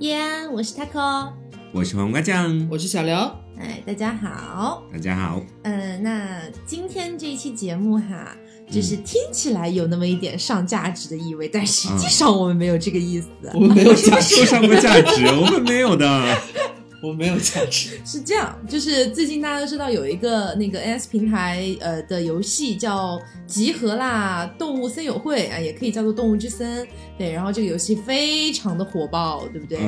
耶我是 Taco，我是黄瓜酱，我是小刘。哎，大家好。大家好。嗯，那今天这一期节目哈，就是听起来有那么一点上价值的意味，但实际上我们没有这个意思。我们没有价值，说上过价值，我们没有的。我没有价值。是这样，就是最近大家都知道有一个那个 NS 平台呃的游戏叫集合啦，动物森友会啊，也可以叫做动物之森。对，然后这个游戏非常的火爆，对不对？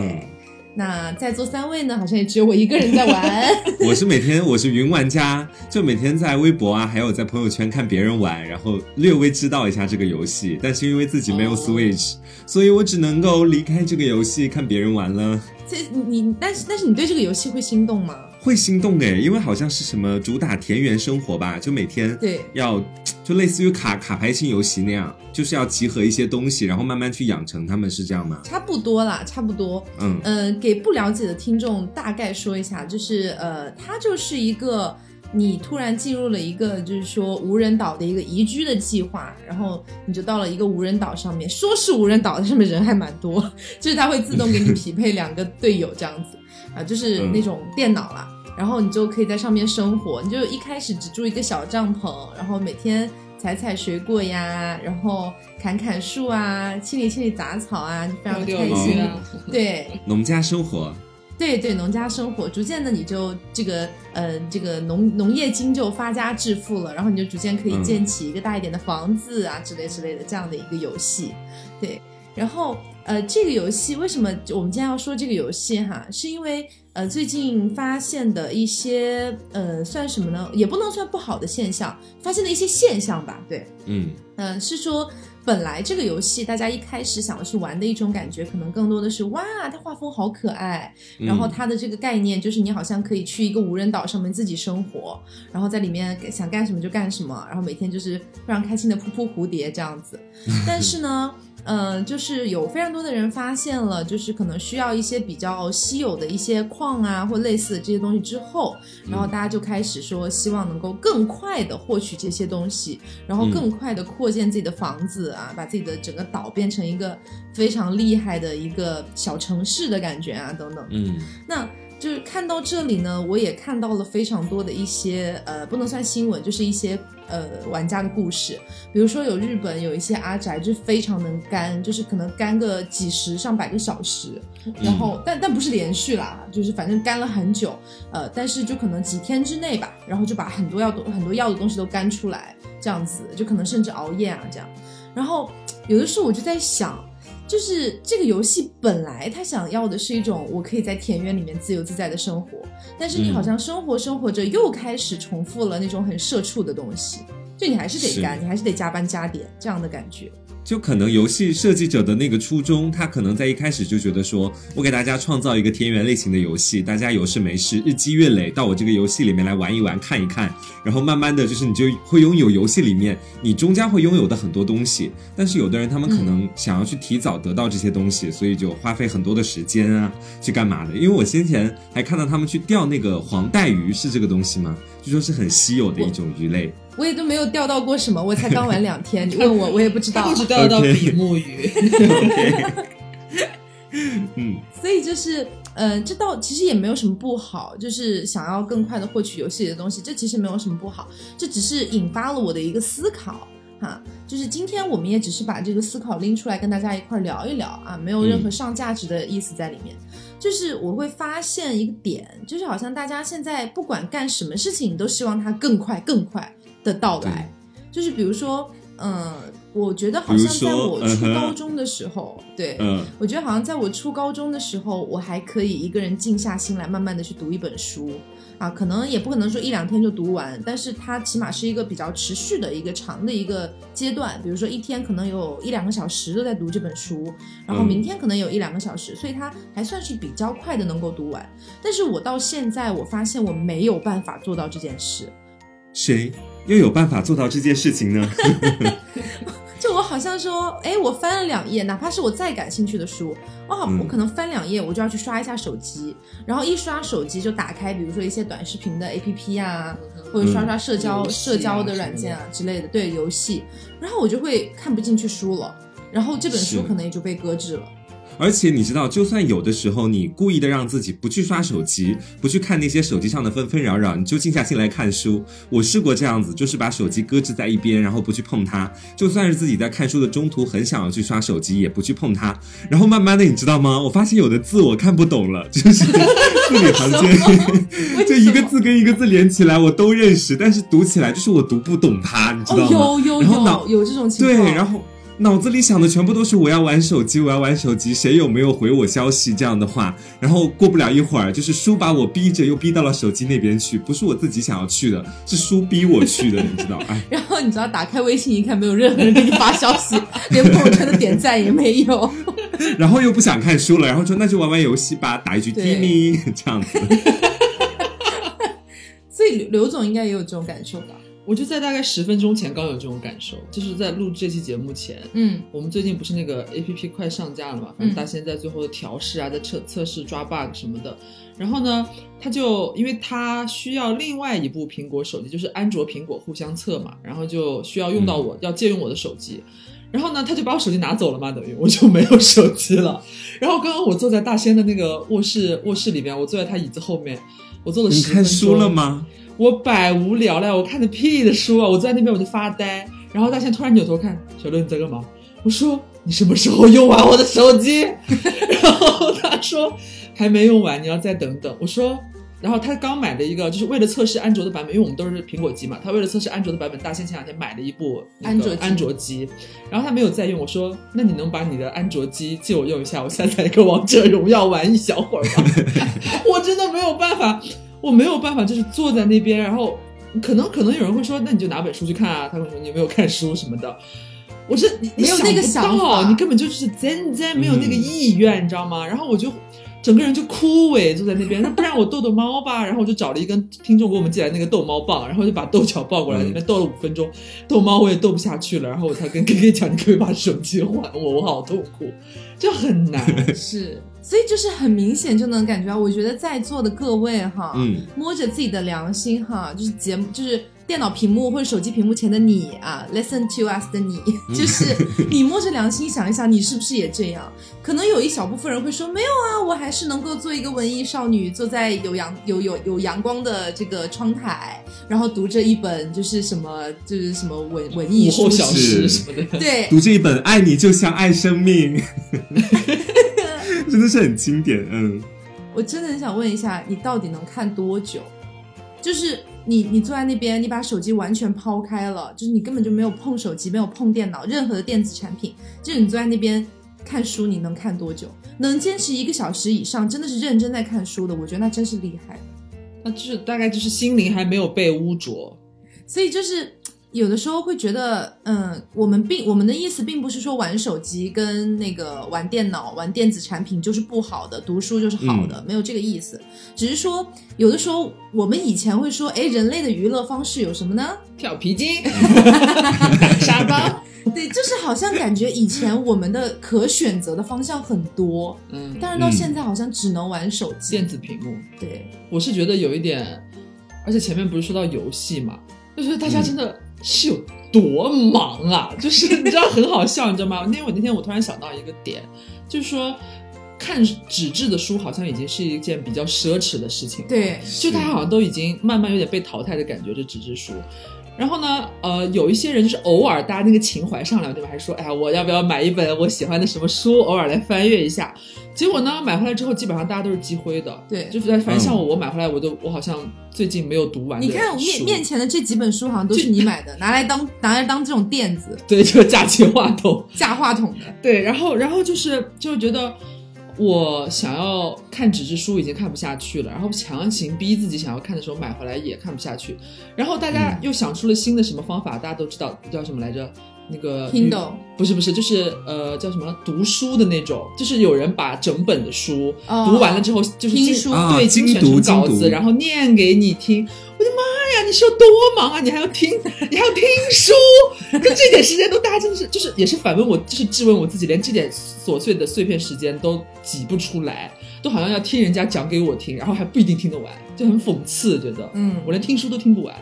那在座三位呢，好像也只有我一个人在玩。我是每天我是云玩家，就每天在微博啊，还有在朋友圈看别人玩，然后略微知道一下这个游戏。但是因为自己没有 Switch，所以我只能够离开这个游戏看别人玩了。这你，但是但是你对这个游戏会心动吗？会心动哎，因为好像是什么主打田园生活吧，就每天对要就类似于卡卡牌型游戏那样，就是要集合一些东西，然后慢慢去养成，他们是这样吗？差不多啦，差不多。嗯呃，给不了解的听众大概说一下，就是呃，它就是一个你突然进入了一个就是说无人岛的一个宜居的计划，然后你就到了一个无人岛上面，说是无人岛，上面人还蛮多，就是它会自动给你匹配两个队友这样子。啊，就是那种电脑啦，然后你就可以在上面生活。你就一开始只住一个小帐篷，然后每天采采水果呀，然后砍砍树啊，清理清理杂草啊，就非常开心。对，农家生活。对对，农家生活，逐渐的你就这个呃，这个农农业经就发家致富了，然后你就逐渐可以建起一个大一点的房子啊，之类之类的这样的一个游戏。对，然后。呃，这个游戏为什么我们今天要说这个游戏哈？是因为呃最近发现的一些呃算什么呢？也不能算不好的现象，发现的一些现象吧。对，嗯嗯，是说本来这个游戏大家一开始想要去玩的一种感觉，可能更多的是哇，它画风好可爱，然后它的这个概念就是你好像可以去一个无人岛上面自己生活，然后在里面想干什么就干什么，然后每天就是非常开心的扑扑蝴蝶这样子。但是呢。嗯，就是有非常多的人发现了，就是可能需要一些比较稀有的一些矿啊，或类似的这些东西之后，然后大家就开始说，希望能够更快的获取这些东西，然后更快的扩建自己的房子啊，把自己的整个岛变成一个非常厉害的一个小城市的感觉啊，等等。嗯，那。就是看到这里呢，我也看到了非常多的一些呃，不能算新闻，就是一些呃玩家的故事。比如说有日本有一些阿宅，就非常能干，就是可能干个几十上百个小时，然后但但不是连续啦，就是反正干了很久，呃，但是就可能几天之内吧，然后就把很多要很多要的东西都干出来，这样子就可能甚至熬夜啊这样。然后有的时候我就在想。就是这个游戏本来他想要的是一种我可以在田园里面自由自在的生活，但是你好像生活生活着又开始重复了那种很社畜的东西，就你还是得干，你还是得加班加点这样的感觉。就可能游戏设计者的那个初衷，他可能在一开始就觉得说，我给大家创造一个田园类型的游戏，大家有事没事日积月累到我这个游戏里面来玩一玩、看一看，然后慢慢的就是你就会拥有游戏里面你终将会拥有的很多东西。但是有的人他们可能想要去提早得到这些东西，所以就花费很多的时间啊，去干嘛的？因为我先前还看到他们去钓那个黄带鱼，是这个东西吗？据说是很稀有的一种鱼类。我也都没有钓到过什么，我才刚玩两天，你问我 我也不知道。不知钓到比目鱼。嗯，所以就是，呃，这倒其实也没有什么不好，就是想要更快的获取游戏里的东西，这其实没有什么不好，这只是引发了我的一个思考，哈，就是今天我们也只是把这个思考拎出来跟大家一块聊一聊啊，没有任何上价值的意思在里面，就是我会发现一个点，就是好像大家现在不管干什么事情，都希望它更快更快。的到来，就是比如说，嗯，我觉得好像在我初高中的时候，对，我觉得好像在我初高中的时候，我还可以一个人静下心来，慢慢的去读一本书，啊，可能也不可能说一两天就读完，但是它起码是一个比较持续的一个长的一个阶段，比如说一天可能有一两个小时都在读这本书，然后明天可能有一两个小时，所以它还算是比较快的能够读完，但是我到现在我发现我没有办法做到这件事，谁？又有办法做到这件事情呢？就我好像说，哎，我翻了两页，哪怕是我再感兴趣的书，我好，我可能翻两页，我就要去刷一下手机，然后一刷手机就打开，比如说一些短视频的 APP 啊，或者刷刷社交社交的软件啊之类的，对游戏，然后我就会看不进去书了，然后这本书可能也就被搁置了。而且你知道，就算有的时候你故意的让自己不去刷手机，不去看那些手机上的纷纷扰扰，你就静下心来看书。我试过这样子，就是把手机搁置在一边，然后不去碰它。就算是自己在看书的中途很想要去刷手机，也不去碰它。然后慢慢的，你知道吗？我发现有的字我看不懂了，就是 字里行间，就一个字跟一个字连起来我都认识，但是读起来就是我读不懂它，你知道吗？哦，有有有有这种情况对，然后脑子里想的全部都是我要玩手机，我要玩手机，谁有没有回我消息这样的话，然后过不了一会儿，就是书把我逼着又逼到了手机那边去，不是我自己想要去的，是书逼我去的，你知道？哎，然后你知道，打开微信一看，没有任何人给你发消息，连朋友圈的点赞也没有。然后又不想看书了，然后说那就玩玩游戏吧，打一局对 Timmy 这样子。所以刘刘总应该也有这种感受吧？我就在大概十分钟前刚有这种感受，就是在录这期节目前，嗯我们最近不是那个 A P P 快上架了嘛？反嗯正大仙在最后的调试啊，在测测试抓 bug 什么的。然后呢，他就因为他需要另外一部苹果手机，就是安卓苹果互相测嘛，然后就需要用到我、要借用我的手机。然后呢，他就把我手机拿走了嘛，等于我就没有手机了。然后刚刚我坐在大仙的那个卧室卧室里边，我坐在他椅子后面，我坐了你十分钟。看书了？吗？我百无聊赖，我看的屁的书啊！我坐在那边我就发呆，然后大仙突然扭头看小六你在干嘛？我说你什么时候用完我的手机？然后他说还没用完，你要再等等。我说，然后他刚买了一个，就是为了测试安卓的版本，因为我们都是苹果机嘛，他为了测试安卓的版本，大仙前两天买了一部安卓机安卓机，然后他没有在用。我说，那你能把你的安卓机借我用一下？我下载一个王者荣耀玩一小会儿吗？我真的没有办法，我没有办法，就是坐在那边，然后可能可能有人会说，那你就拿本书去看啊。他会说你有没有看书什么的。我是你你没有那个想想法你根本就是真真没有那个意愿，你知道吗？然后我就整个人就枯萎坐在那边，那不然我逗逗猫吧。然后我就找了一根听众给我们寄来那个逗猫棒，然后就把豆角抱过来，嗯那边逗了五分钟，逗猫我也逗不下去了，然后我才跟 K K 讲，你可不可以把手机还我？我好痛苦，就很难。是，所以就是很明显就能感觉到，我觉得在座的各位哈，嗯，摸着自己的良心哈，就是节目就是。电脑屏幕或者手机屏幕前的你啊，listen to us 的你，就是你摸着良心想一想，你是不是也这样？可能有一小部分人会说，没有啊，我还是能够做一个文艺少女，坐在有阳有有有阳光的这个窗台，然后读着一本就是什么就是什么文文艺书午后小是时什么的，对，读这一本《爱你就像爱生命》，真的是很经典。嗯，我真的很想问一下，你到底能看多久？就是你，你坐在那边，你把手机完全抛开了，就是你根本就没有碰手机，没有碰电脑，任何的电子产品，就是你坐在那边看书，你能看多久？能坚持一个小时以上，真的是认真在看书的，我觉得那真是厉害。那就是大概就是心灵还没有被污浊。所以就是有的时候会觉得，嗯，我们并我们的意思并不是说玩手机跟那个玩电脑、玩电子产品就是不好的，读书就是好的，没有这个意思。只是说有的时候我们以前会说，哎，人类的娱乐方式有什么呢？跳皮筋、沙包，对，就是好像感觉以前我们的可选择的方向很多，嗯，但是到现在好像只能玩手机。电子屏幕，对，我是觉得有一点，而且前面不是说到游戏嘛，就觉得大家真的是有多忙啊，就是你知道很好笑，你知道吗？因为我那天我突然想到一个点，就是说看纸质的书好像已经是一件比较奢侈的事情了，对，就大家好像都已经慢慢有点被淘汰的感觉，这纸质书。然后呢，呃，有一些人就是偶尔搭那个情怀上来，对吧？还说，哎呀，我要不要买一本我喜欢的什么书，偶尔来翻阅一下。结果呢，买回来之后，基本上大家都是积灰的。对就是反正像我，我买回来，我都我好像最近没有读完你看我面面前的这几本书好像都是你买的，拿来当 拿来当这种垫子对，就架起话筒。架话筒的。对，然后然后就是就觉得我想要看纸质书已经看不下去了，然后强行逼自己想要看的时候买回来也看不下去，然后大家又想出了新的什么方法，大家都知道叫什么来着？那个 Kindle 不是不是，就是呃叫什么读书的那种，就是有人把整本的书哦读完了之后，就是精听书对，啊精读稿子，然后念给你听。我的妈呀，你是有多忙啊？你还要听，你还要听书，跟这点时间都大家真的是就是也是反问我，就是质问我自己，连这点琐碎的碎片时间都挤不出来，都好像要听人家讲给我听，然后还不一定听得完，就很讽刺，觉得，嗯我连听书都听不完。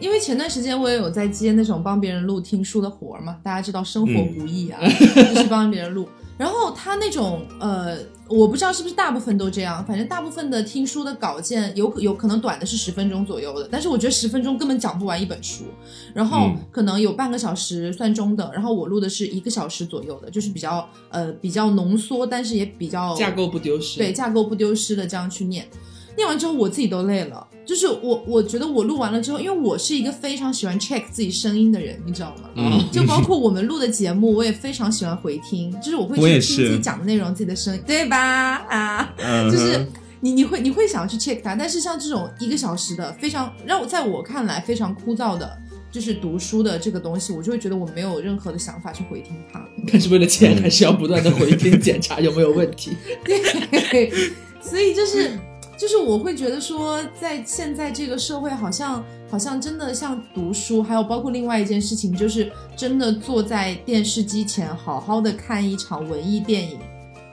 因为前段时间我也有在接那种帮别人录听书的活儿嘛，大家知道生活不易啊，就是帮别人录。然后他那种呃，我不知道是不是大部分都这样，反正大部分的听书的稿件有有可能短的是十分钟左右的，但是我觉得十分钟根本讲不完一本书，然后嗯可能有半个小时算中等，然后我录的是一个小时左右的，就是比较呃比较浓缩，但是也比较架构不丢失。对，架构不丢失的这样去念。念完之后我自己都累了，就是我我觉得我录完了之后，因为我是一个非常喜欢 check 自己声音的人，你知道吗？嗯就包括我们录的节目，我也非常喜欢回听，就是我会去听自己讲的内容，自己的声音，对吧？啊，嗯就是你你会你会想要去 check 它，但是像这种一个小时的非常让我在我看来非常枯燥的，就是读书的这个东西，我就会觉得我没有任何的想法去回听它。但是为了嗯钱，还是要不断的回听检查有没有问题。对，所以就是就是我会觉得说，在现在这个社会，好像好像真的像读书，还有包括另外一件事情，就是真的坐在电视机前，好好的看一场文艺电影，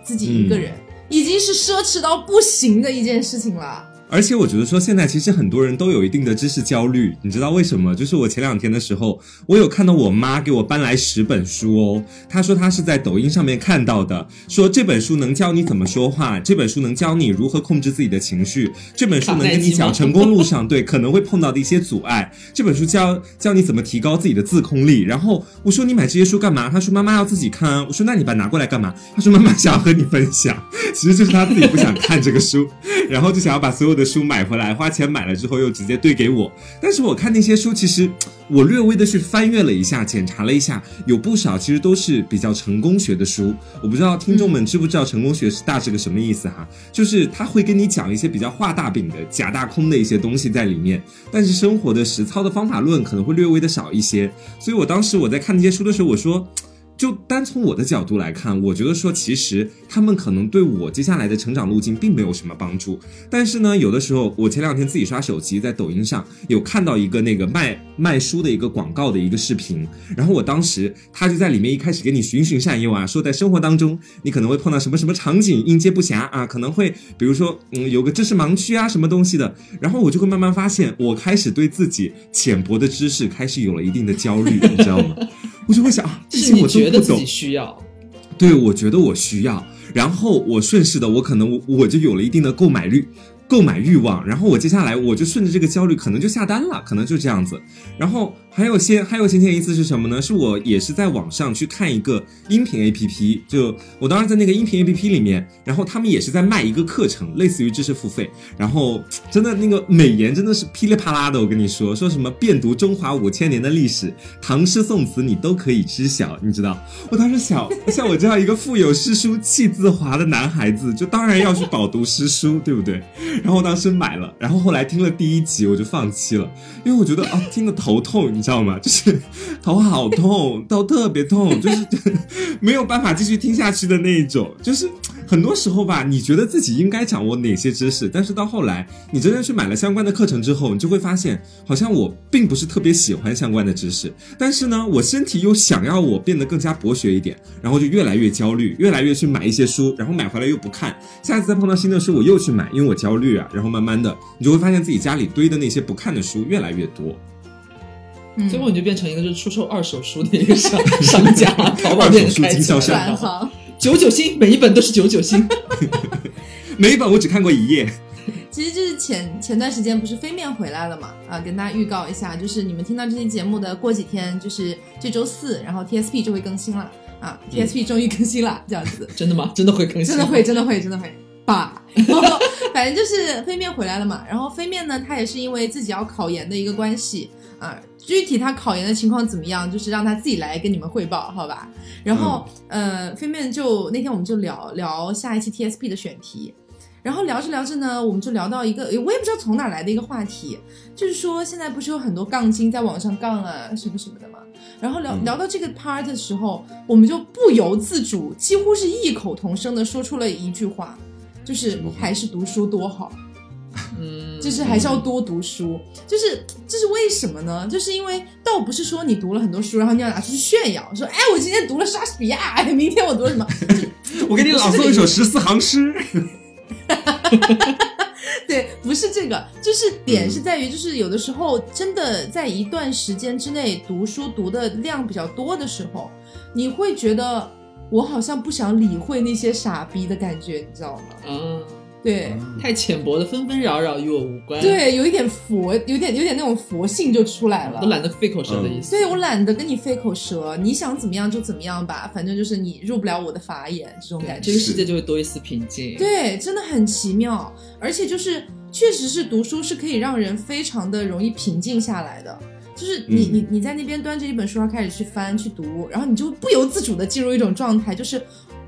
自己一个人，已经是奢侈到不行的一件事情了。而且我觉得说，现在其实很多人都有一定的知识焦虑，你知道为什么？就是我前两天的时候，我有看到我妈给我搬来十本书哦。她说她是在抖音上面看到的，说这本书能教你怎么说话，这本书能教你如何控制自己的情绪，这本书能跟你讲成功路上对可能会碰到的一些阻碍，这本书教教你怎么提高自己的自控力。然后我说你买这些书干嘛？她说妈妈要自己看。我说那你把拿过来干嘛？她说妈妈想要和你分享，其实就是她自己不想看这个书，然后就想要把所有的书买回来，花钱买了之后又直接兑给我。但是我看那些书，其实我略微的去翻阅了一下，检查了一下，有不少其实都是比较成功学的书。我不知道听众们知不知道成功学是大致个什么意思哈？就是他会跟你讲一些比较画大饼的、假大空的一些东西在里面，但是生活的实操的方法论可能会略微的少一些。所以我当时我在看那些书的时候，我说。就单从我的角度来看，我觉得说其实他们可能对我接下来的成长路径并没有什么帮助。但是呢，有的时候我前两天自己刷手机，在抖音上有看到一个那个卖卖书的一个广告的一个视频，然后我当时他就在里面一开始给你循循善诱啊，说在生活当中你可能会碰到什么什么场景，应接不暇啊，可能会比如说嗯有个知识盲区啊什么东西的，然后我就会慢慢发现，我开始对自己浅薄的知识开始有了一定的焦虑，你知道吗？我就会想啊，这是些我都自己，需要，对，我觉得我需要，然后我顺势的，我可能我我就有了一定的购买率。购买欲望，然后我接下来我就顺着这个焦虑，可能就下单了，可能就这样子。然后还有些还有先前一次是什么呢？是我也是在网上去看一个音频 A P P，就我当时在那个音频 A P P 里面，然后他们也是在卖一个课程，类似于知识付费。然后真的那个美颜真的是噼里啪啦的，我跟你说，说什么遍读中华五千年的历史，唐诗宋词你都可以知晓，你知道？我当时想，像我这样一个腹有诗书气自华的男孩子，就当然要去饱读诗书，对不对？然后当时买了，然后后来听了第一集我就放弃了，因为我觉得啊听的头痛，你知道吗？就是头好痛，头特别痛，就是 没有办法继续听下去的那一种。就是很多时候吧，你觉得自己应该掌握哪些知识，但是到后来你真正去买了相关的课程之后，你就会发现，好像我并不是特别喜欢相关的知识，但是呢，我身体又想要我变得更加博学一点，然后就越来越焦虑，越来越去买一些书，然后买回来又不看，下次再碰到新的书我又去买，因为我焦虑啊，然后慢慢的你就会发现自己家里堆的那些不看的书越来越多。嗯最后你就变成一个就是出售二手书的一个商 商家，淘宝店开经销商转行。九九星，每一本都是九九星。每一本我只看过一页，其实就是前前段时间不是飞面回来了嘛？啊，跟大家预告一下，就是你们听到这期节目的过几天，就是这周四，然后 TSP 就会更新了啊，TSP 终于更新了，这样子。真的吗？真的会更新？真的会，真的会，真的会吧。然后 反正就是飞面回来了嘛。然后飞面呢，他也是因为自己要考研的一个关系啊。具体他考研的情况怎么样，就是让他自己来跟你们汇报，好吧？然后、呃，飞面就那天我们就聊聊下一期 TSP 的选题。然后聊着聊着呢，我们就聊到一个，我也不知道从哪来的一个话题，就是说现在不是有很多杠精在网上杠啊什么什么的嘛。然后聊嗯聊到这个 part 的时候，我们就不由自主，几乎是异口同声的说出了一句话，就是还是读书多好，嗯，就是还是要多读书。就是这是为什么呢？就是因为倒不是说你读了很多书，然后你要拿出去炫耀，说哎我今天读了莎士比亚，哎 明天我读了什么，我给你朗诵一首十四行诗。对，不是这个，就是点是在于，就是有的时候真的在一段时间之内读书读的量比较多的时候，你会觉得我好像不想理会那些傻逼的感觉，你知道吗？嗯，对。太浅薄的纷纷扰扰与我无关。，对，有一点佛，有点有点那种佛性就出来了我。懒得费口舌的意思。对我懒得跟你费口舌，你想怎么样就怎么样吧，反正就是你入不了我的法眼，这种感觉。这个世界就会多一丝平静。，对，真的很奇妙，而且就是确实是读书是可以让人非常的容易平静下来的。就是你、嗯你你在那边端着一本书，然后开始去翻去读，然后你就不由自主的进入一种状态，就是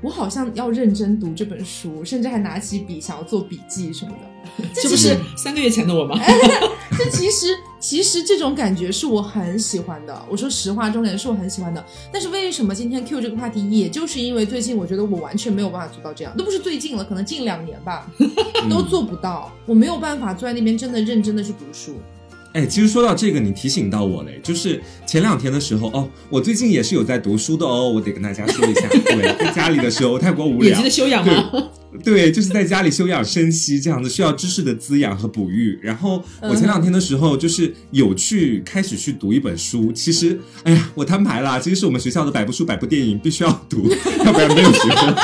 我好像要认真读这本书，甚至还拿起笔想要做笔记什么的。这这不是三个月前的我吗？这其实其实这种感觉是我很喜欢的。我说实话，重点是我很喜欢的。但是为什么今天 Q 这个话题，也就是因为最近我觉得我完全没有办法做到这样，都不是最近了，可能近两年吧，都做不到。我没有办法坐在那边真的认真的去读书。哎，其实说到这个，你提醒到我嘞，就是前两天的时候哦，我最近也是有在读书的哦，我得跟大家说一下，对，在家里的时候太过无聊眼睛的，修养吗？对，就是在家里休养生息这样子，需要知识的滋养和哺育。然后我前两天的时候，就是有去开始去读一本书。其实，哎呀，我摊牌啦，其实是我们学校的百部书、百部电影必须要读，要不然没有学分。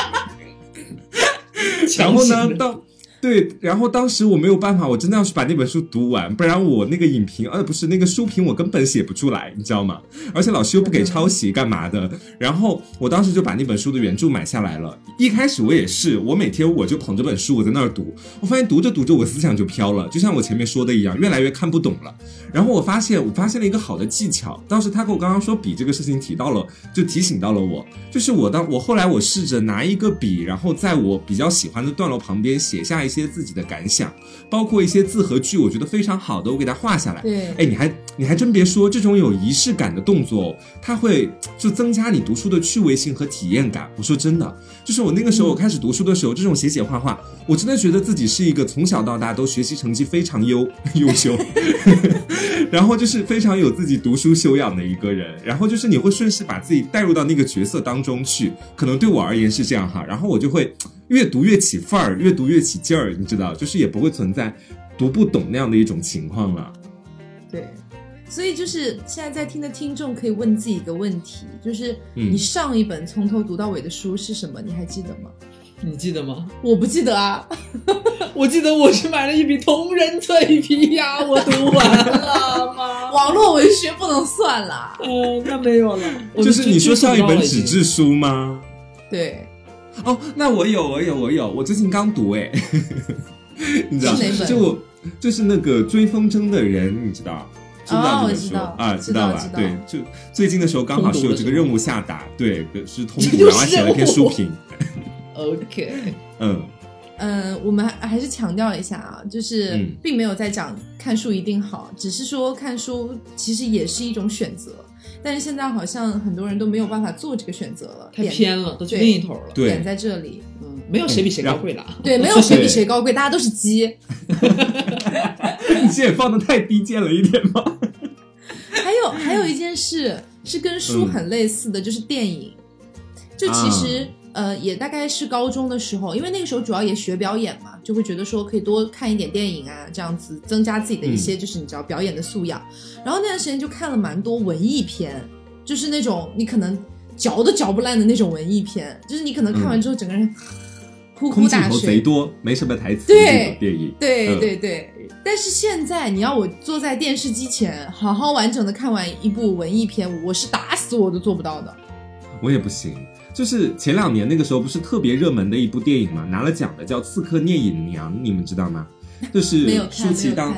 然后呢，当对，然后当时我没有办法，我真的要去把那本书读完，不然我那个影评，呃，不是那个书评，我根本写不出来，你知道吗？而且老师又不给抄袭，干嘛的？然后我当时就把那本书的原著买下来了。一开始我也是，我每天我就捧着本书，我在那儿读，我发现读着读着，我思想就飘了，就像我前面说的一样，越来越看不懂了。然后我发现，我发现了一个好的技巧。当时他跟我刚刚说笔这个事情提到了，就提醒到了我，就是我当我后来我试着拿一个笔，然后在我比较喜欢的段落旁边写下一些自己的感想，包括一些字和句，我觉得非常好的，我给它画下来。对哎，你还你还真别说，这种有仪式感的动作，它会就增加你读书的趣味性和体验感。我说真的，就是我那个时候我开始读书的时候，这种写写画画，我真的觉得自己是一个从小到大都学习成绩非常优优秀，然后就是非常有自己读书修养的一个人。然后就是你会顺势把自己带入到那个角色当中去，可能对我而言是这样哈。然后我就会越读越起范儿，越读越起劲儿，你知道，就是也不会存在读不懂那样的一种情况了。对，所以就是现在在听的听众可以问自己一个问题，就是嗯你上一本从头读到尾的书是什么？你还记得吗？你记得吗？我不记得啊。我记得我是买了一笔同人脆皮呀，我读完了吗？网络文学不能算啦。哦，那没有了，就是你说上一本纸纸质书吗？对，哦，那我有，我有，我有，我最近刚读哎，你知道是哪本就就是那个追风筝的人，你知道？知不知道哦这本书我知道啊？知道吧道知？道对，就最近的时候刚好是有这个任务下达，对，是通 读，然后写了一篇书评，OK，嗯，嗯，我们还还是强调一下啊，就是嗯并没有在讲看书一定好，只是说看书其实也是一种选择。但是现在好像很多人都没有办法做这个选择了，太偏了，都去另一头了。对点在这里。嗯，没有谁比谁高贵了。对，没有谁比谁高贵，大家都是鸡。也放的太低贱了一点吗？还有还有一件事是跟书很类似的，就是电影。就其实、呃，也大概是高中的时候，因为那个时候主要也学表演嘛，就会觉得说可以多看一点电影啊，这样子增加自己的一些就是你知道表演的素养。然后那段时间就看了蛮多文艺片，就是那种你可能嚼都嚼不烂的那种文艺片，就是你可能看完之后整个人呼呼大头贼。多，没什么台词对电影，对嗯对对，但是现在你要我坐在电视机前好好完整的看完一部文艺片，我是打死我都做不到的。我也不行。就是前两年那个时候不是特别热门的一部电影嘛，拿了奖的叫《刺客聂隐娘》，你们知道吗？就是舒淇当。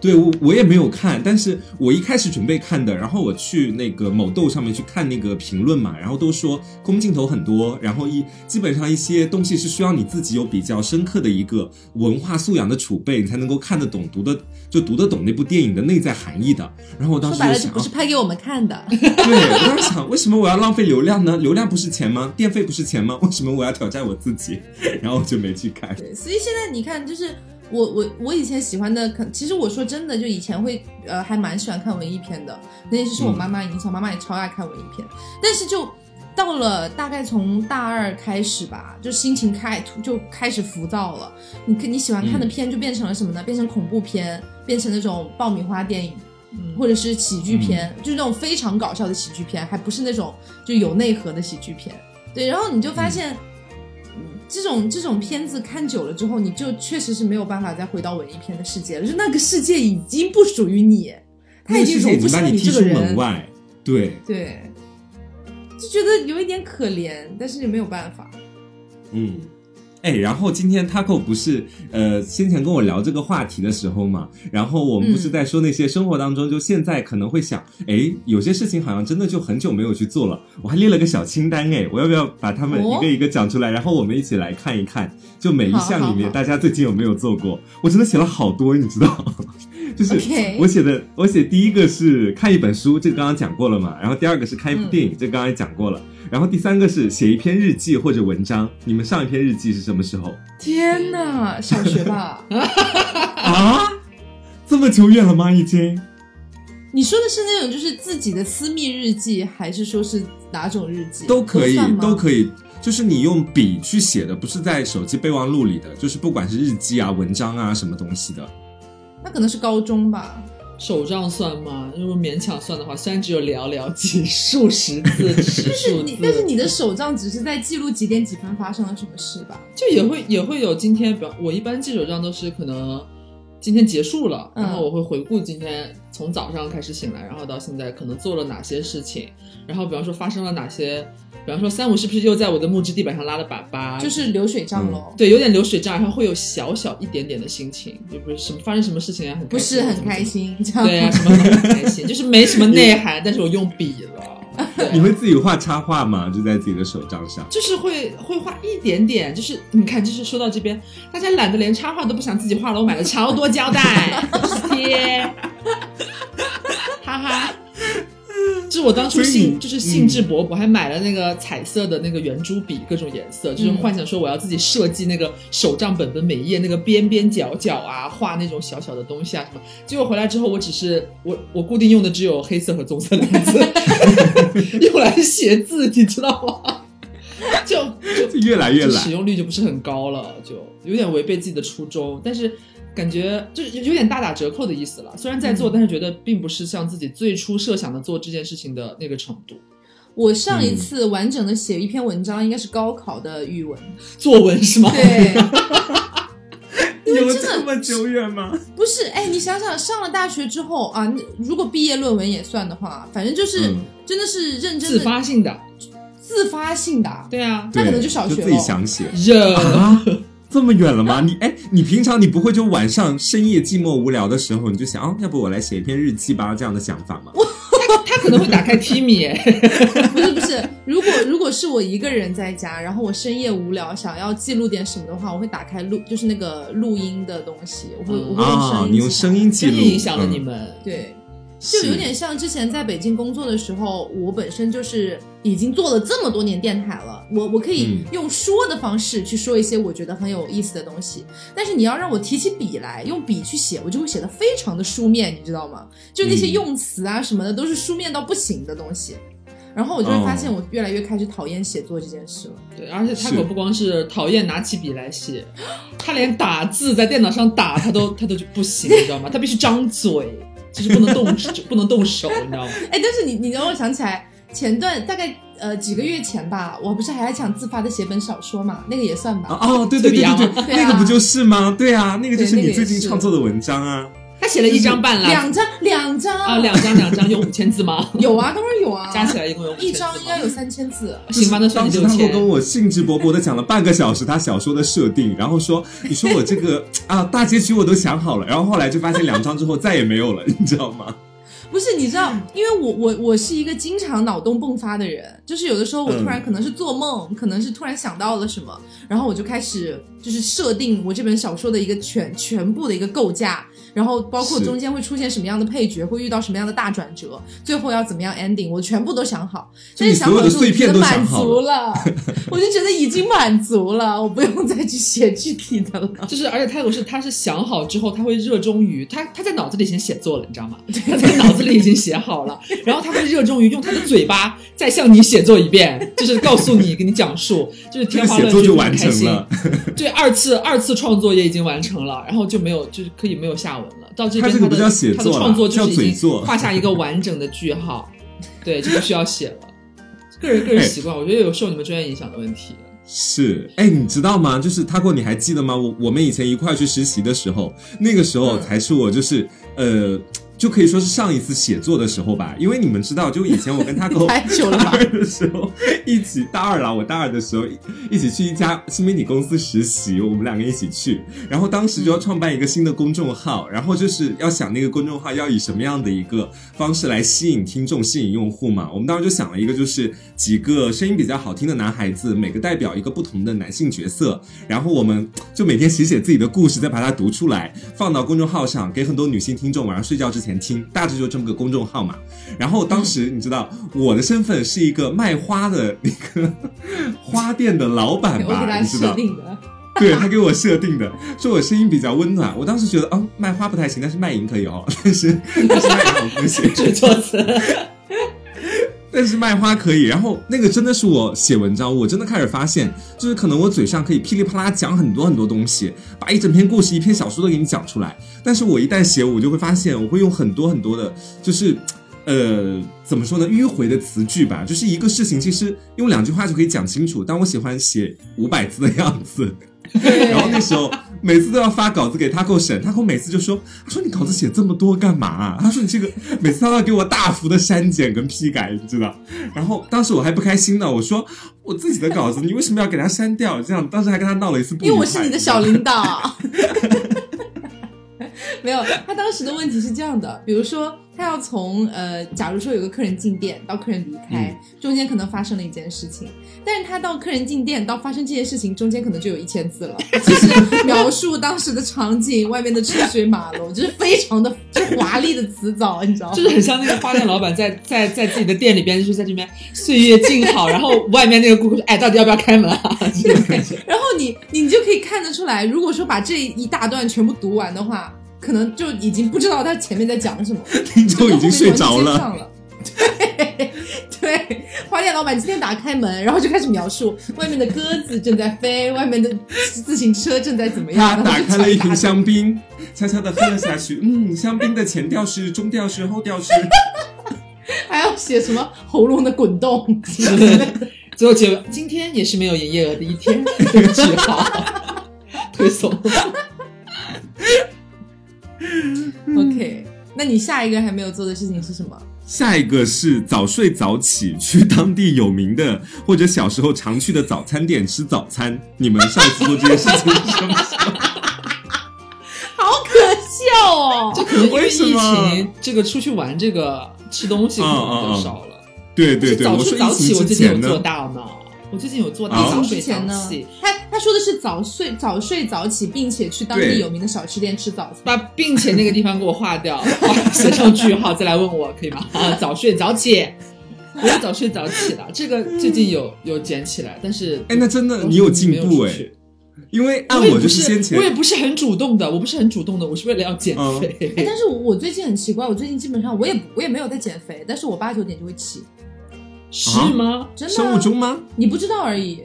对我我也没有看，但是我一开始准备看的，然后我去那个某豆上面去看那个评论嘛，然后都说空镜头很多，然后一基本上一些东西是需要你自己有比较深刻的一个文化素养的储备，你才能够看得懂、读的就读得懂那部电影的内在含义的。然后我当时就想，不是拍给我们看的。对我当时想，为什么我要浪费流量呢？流量不是钱吗？电费不是钱吗？为什么我要挑战我自己？然后我就没去看。对，所以现在你看，就是我我我以前喜欢的，可其实我说真的，就以前会呃还蛮喜欢看文艺片的，那是受我妈妈影响，妈妈也超爱看文艺片，但是就。到了大概从大二开始吧，就心情开就开始浮躁了。你你喜欢看的片就变成了什么呢？变成恐怖片，变成那种爆米花电影，嗯或者是喜剧片，就是那种非常搞笑的喜剧片，还不是那种就有内核的喜剧片。对，然后你就发现，嗯这种这种片子看久了之后，你就确实是没有办法再回到文艺片的世界了，就那个世界已经不属于你，它那个世界已经容不下你这个人，外。对，对，就觉得有一点可怜，但是也没有办法。嗯。哎，然后今天 Taco 不是呃先前跟我聊这个话题的时候嘛，然后我们不是在说那些生活当中，就现在可能会想，哎，有些事情好像真的就很久没有去做了。我还列了个小清单，哎，我要不要把它们哦一个一个讲出来，然后我们一起来看一看，就每一项里面大家最近有没有做过？我真的写了好多，你知道，就是我写的，我写第一个是看一本书，这个刚刚讲过了嘛，然后第二个是看一部嗯电影，这个刚刚也讲过了。然后第三个是写一篇日记或者文章。你们上一篇日记是什么时候天呐，小学吧？啊？这么久远了吗？已经？你说的是那种就是自己的私密日记，还是说是哪种日记？都可以都可以。就是你用笔去写的，不是在手机备忘录里的，就是不管是日记啊、文章啊什么东西的。那可能是高中吧。手账算吗？如果勉强算的话，虽然只有寥寥几数十字、十就是你但是你的手账只是在记录几点几分发生了什么事吧？就也会也会有今天，比方我一般记手账都是可能今天结束了，嗯然后我会回顾今天从早上开始醒来，然后到现在可能做了哪些事情，然后比方说发生了哪些，比方说三五是不是又在我的木质地板上拉了粑粑，就是流水账喽。对，有点流水账，然后会有小小一点点的心情，就不是什么发生什么事情啊，很不是很开。心，这样对啊，什么很开心，就是没什么内涵，但是我用笔了。你会自己画插画吗？就在自己的手账上。就是会会画一点点，就是你看，就是说到这边，大家懒得连插画都不想自己画了，我买了超多胶带 贴，哈哈。就是我当初兴就是兴致勃勃，还买了那个彩色的那个圆珠笔，各种颜色，就是幻想说我要自己设计那个手账本本每一页那个边边角角啊，画那种小小的东西啊什么。结果回来之后，我只是我我固定用的只有黑色和棕色的字，用来写字，你知道吗？就就就越来越懒使用率就不是很高了，就有点违背自己的初衷，但是感觉就是有点大打折扣的意思了。虽然在做，但是觉得并不是像自己最初设想的做这件事情的那个程度。我上一次完整的写一篇文章，应该是高考的语文。作文是吗？对，有这么久远吗？不是，哎，你想想，上了大学之后啊，那如果毕业论文也算的话，反正就是、嗯真的是认真自的发性的，自发性的。对啊，那可能就小学了自己想写。热啊，这么远了吗？你哎，你平常你不会就晚上深夜寂寞无聊的时候，你就想哦，要不我来写一篇日记吧，这样的想法吗？他可能会打开 Timi 哎，不是不是，如果如果是我一个人在家，然后我深夜无聊想要记录点什么的话，我会打开录，就是那个录音的东西，我会、嗯我会用声啊，音、你用声音。记真录，影响了你嗯们。对，就有点像之前在北京工作的时候，我本身就是已经做了这么多年电台了，我我可以嗯用说的方式去说一些我觉得很有意思的东西，但是你要让我提起笔来，用笔去写，我就会写的非常的书面，你知道吗？就那些嗯用词啊什么的都是书面到不行的东西。然后我就会发现，哦我越来越开始讨厌写作这件事了。对，而且他是可不光是讨厌拿起笔来写，他连打字在电脑上打他都他都就不行，你知道吗？他必须张嘴，就是不能动手，不能动手，你知道吗？哎，但是你你让我想起来，前段大概呃几个月前吧，我不是还想自发的写本小说嘛，那个也算吧。哦哦，对对对对对，对啊那个不就是吗？对啊，那个就是你最近创作的文章啊。他写了一张半啦，两张两张啊，两张两张有五千字吗？有啊，当然有啊，加起来一共有五千一张应该有三千字。行吧，那算六千时他跟。我兴致勃勃的讲了半个小时他小说的设定，然后说：“你说我这个 啊大结局我都想好了。”然后后来就发现两张之后再也没有了，你知道吗？不是，你知道，因为我我我是一个经常脑洞迸发的人，就是有的时候我突然嗯可能是做梦，可能是突然想到了什么，然后我就开始就是设定我这本小说的一个全全部的一个构架，然后包括中间会出现什么样的配角，会遇到什么样的大转折，最后要怎么样 ending，我全部都想好。但是想好之后所有的碎片都我就满足了，我就觉得已经满足了，我不用再去写具体的了。就是，而且他有是他是想好之后，他会热衷于他他在脑子里已经写作了，你知道吗？他在脑子里已经写好了，然后他会热衷于用他的嘴巴再向你写作一遍，就是告诉你，给你讲述，就是天花乱坠，开心。完成了。对，二次二次创作也已经完成了，然后就没有就是可以没有下文了。到这边他的他这个不叫写作他的创作就叫是已经画下一个完整的句号，对，就不需要写了。个人个人习惯，我觉得有受你们专业影响的问题。是，哎，你知道吗？就是他过，你还记得吗？我我们以前一块去实习的时候，那个时候才是我就是呃。就可以说是上一次写作的时候吧，因为你们知道，就以前我跟他 太久了大二的时候一起大二了，我大二的时候一起去一家新媒体公司实习，我们两个一起去，然后当时就要创办一个新的公众号，然后就是要想那个公众号要以什么样的一个方式来吸引听众、吸引用户嘛。我们当时就想了一个，就是几个声音比较好听的男孩子，每个代表一个不同的男性角色，然后我们就每天写写自己的故事，再把它读出来，放到公众号上，给很多女性听众晚上睡觉之前。前听大致就这么个公众号嘛，然后当时你知道我的身份是一个卖花的那个 花店的老板吧？你知道？对他给我设定的，说我声音比较温暖。我当时觉得，哦，卖花不太行，但是卖淫可以哦。但是 但是卖淫不行，这错词。但是卖花可以，然后那个真的是我写文章，我真的开始发现，就是可能我嘴上可以噼里啪啦讲很多很多东西，把一整篇故事、一篇小说都给你讲出来。但是我一旦写，我就会发现，我会用很多很多的，就是，呃，怎么说呢，迂回的词句吧。就是一个事情，其实用两句话就可以讲清楚，但我喜欢写五百字的样子。然后那时候每次都要发稿子给他给我审，他给我每次就说：“他说你稿子写这么多干嘛？”他说你这个每次他都要给我大幅的删减跟批改，你知道？然后当时我还不开心呢，我说我自己的稿子你为什么要给他删掉？这样当时还跟他闹了一次不因为我是你的小领导。没有，他当时的问题是这样的，比如说。他要从呃，假如说有个客人进店到客人离开，中间可能发生了一件事情，但是他到客人进店到发生这件事情中间可能就有一千字了，就是描述当时的场景，外面的车水马龙，就是非常的 就华丽的词藻，你知道吗？就是很像那个花店老板在 在在自己的店里边，就是在这边岁月静好，然后外面那个顾客说，哎，到底要不要开门啊？然后你你就可以看得出来，如果说把这一大段全部读完的话。可能就已经不知道他前面在讲什么，听众已经睡着了。对对，花店老板今天打开门，然后就开始描述外面的鸽子正在飞，外面的自行车正在怎么样。他打开了一瓶香槟，悄悄的喝了下去。嗯，香槟的前调是，中调是，后调是。还要写什么喉咙的滚动？最后结尾，今天也是没有营业额的一天。句号，推送。那你下一个还没有做的事情是什么？下一个是早睡早起，去当地有名的或者小时候常去的早餐店吃早餐。你们上次做这件事情是什么？好可笑哦！这可能因为疫情，这个出去玩，这个吃东西可能比较少了。对对对，早睡早起，我之前有做到呢。我最近有做到早睡早起，他他说的是早睡早睡早起，并且去当地有名的小吃店吃早餐，把并且那个地方给我划掉，写上句号，再来问我可以吗？啊，早睡早起，我也早睡早起了，这个最近有有捡起来，但是哎，那真的你有进步哎，因为按我就是先前我也不是很主动的，我不是很主动的，我是为了要减肥。哎，但是我最近很奇怪，我最近基本上我也我也没有在减肥，但是我八九点就会起。是吗？真的？生物钟吗？你不知道而已。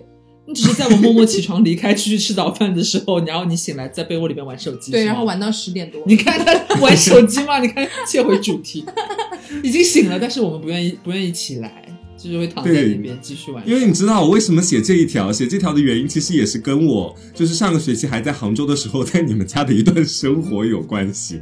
你只是在我默默起床离开出去吃早饭的时候，然后你醒来在被窝里面玩手机。对，然后玩到十点多。你看他玩手机吗？你看，切回主题，已经醒了，但是我们不愿意，不愿意起来，就是会躺在那边继续玩。因为你知道我为什么写这一条，写这条的原因，其实也是跟我就是上个学期还在杭州的时候，在你们家的一段生活有关系。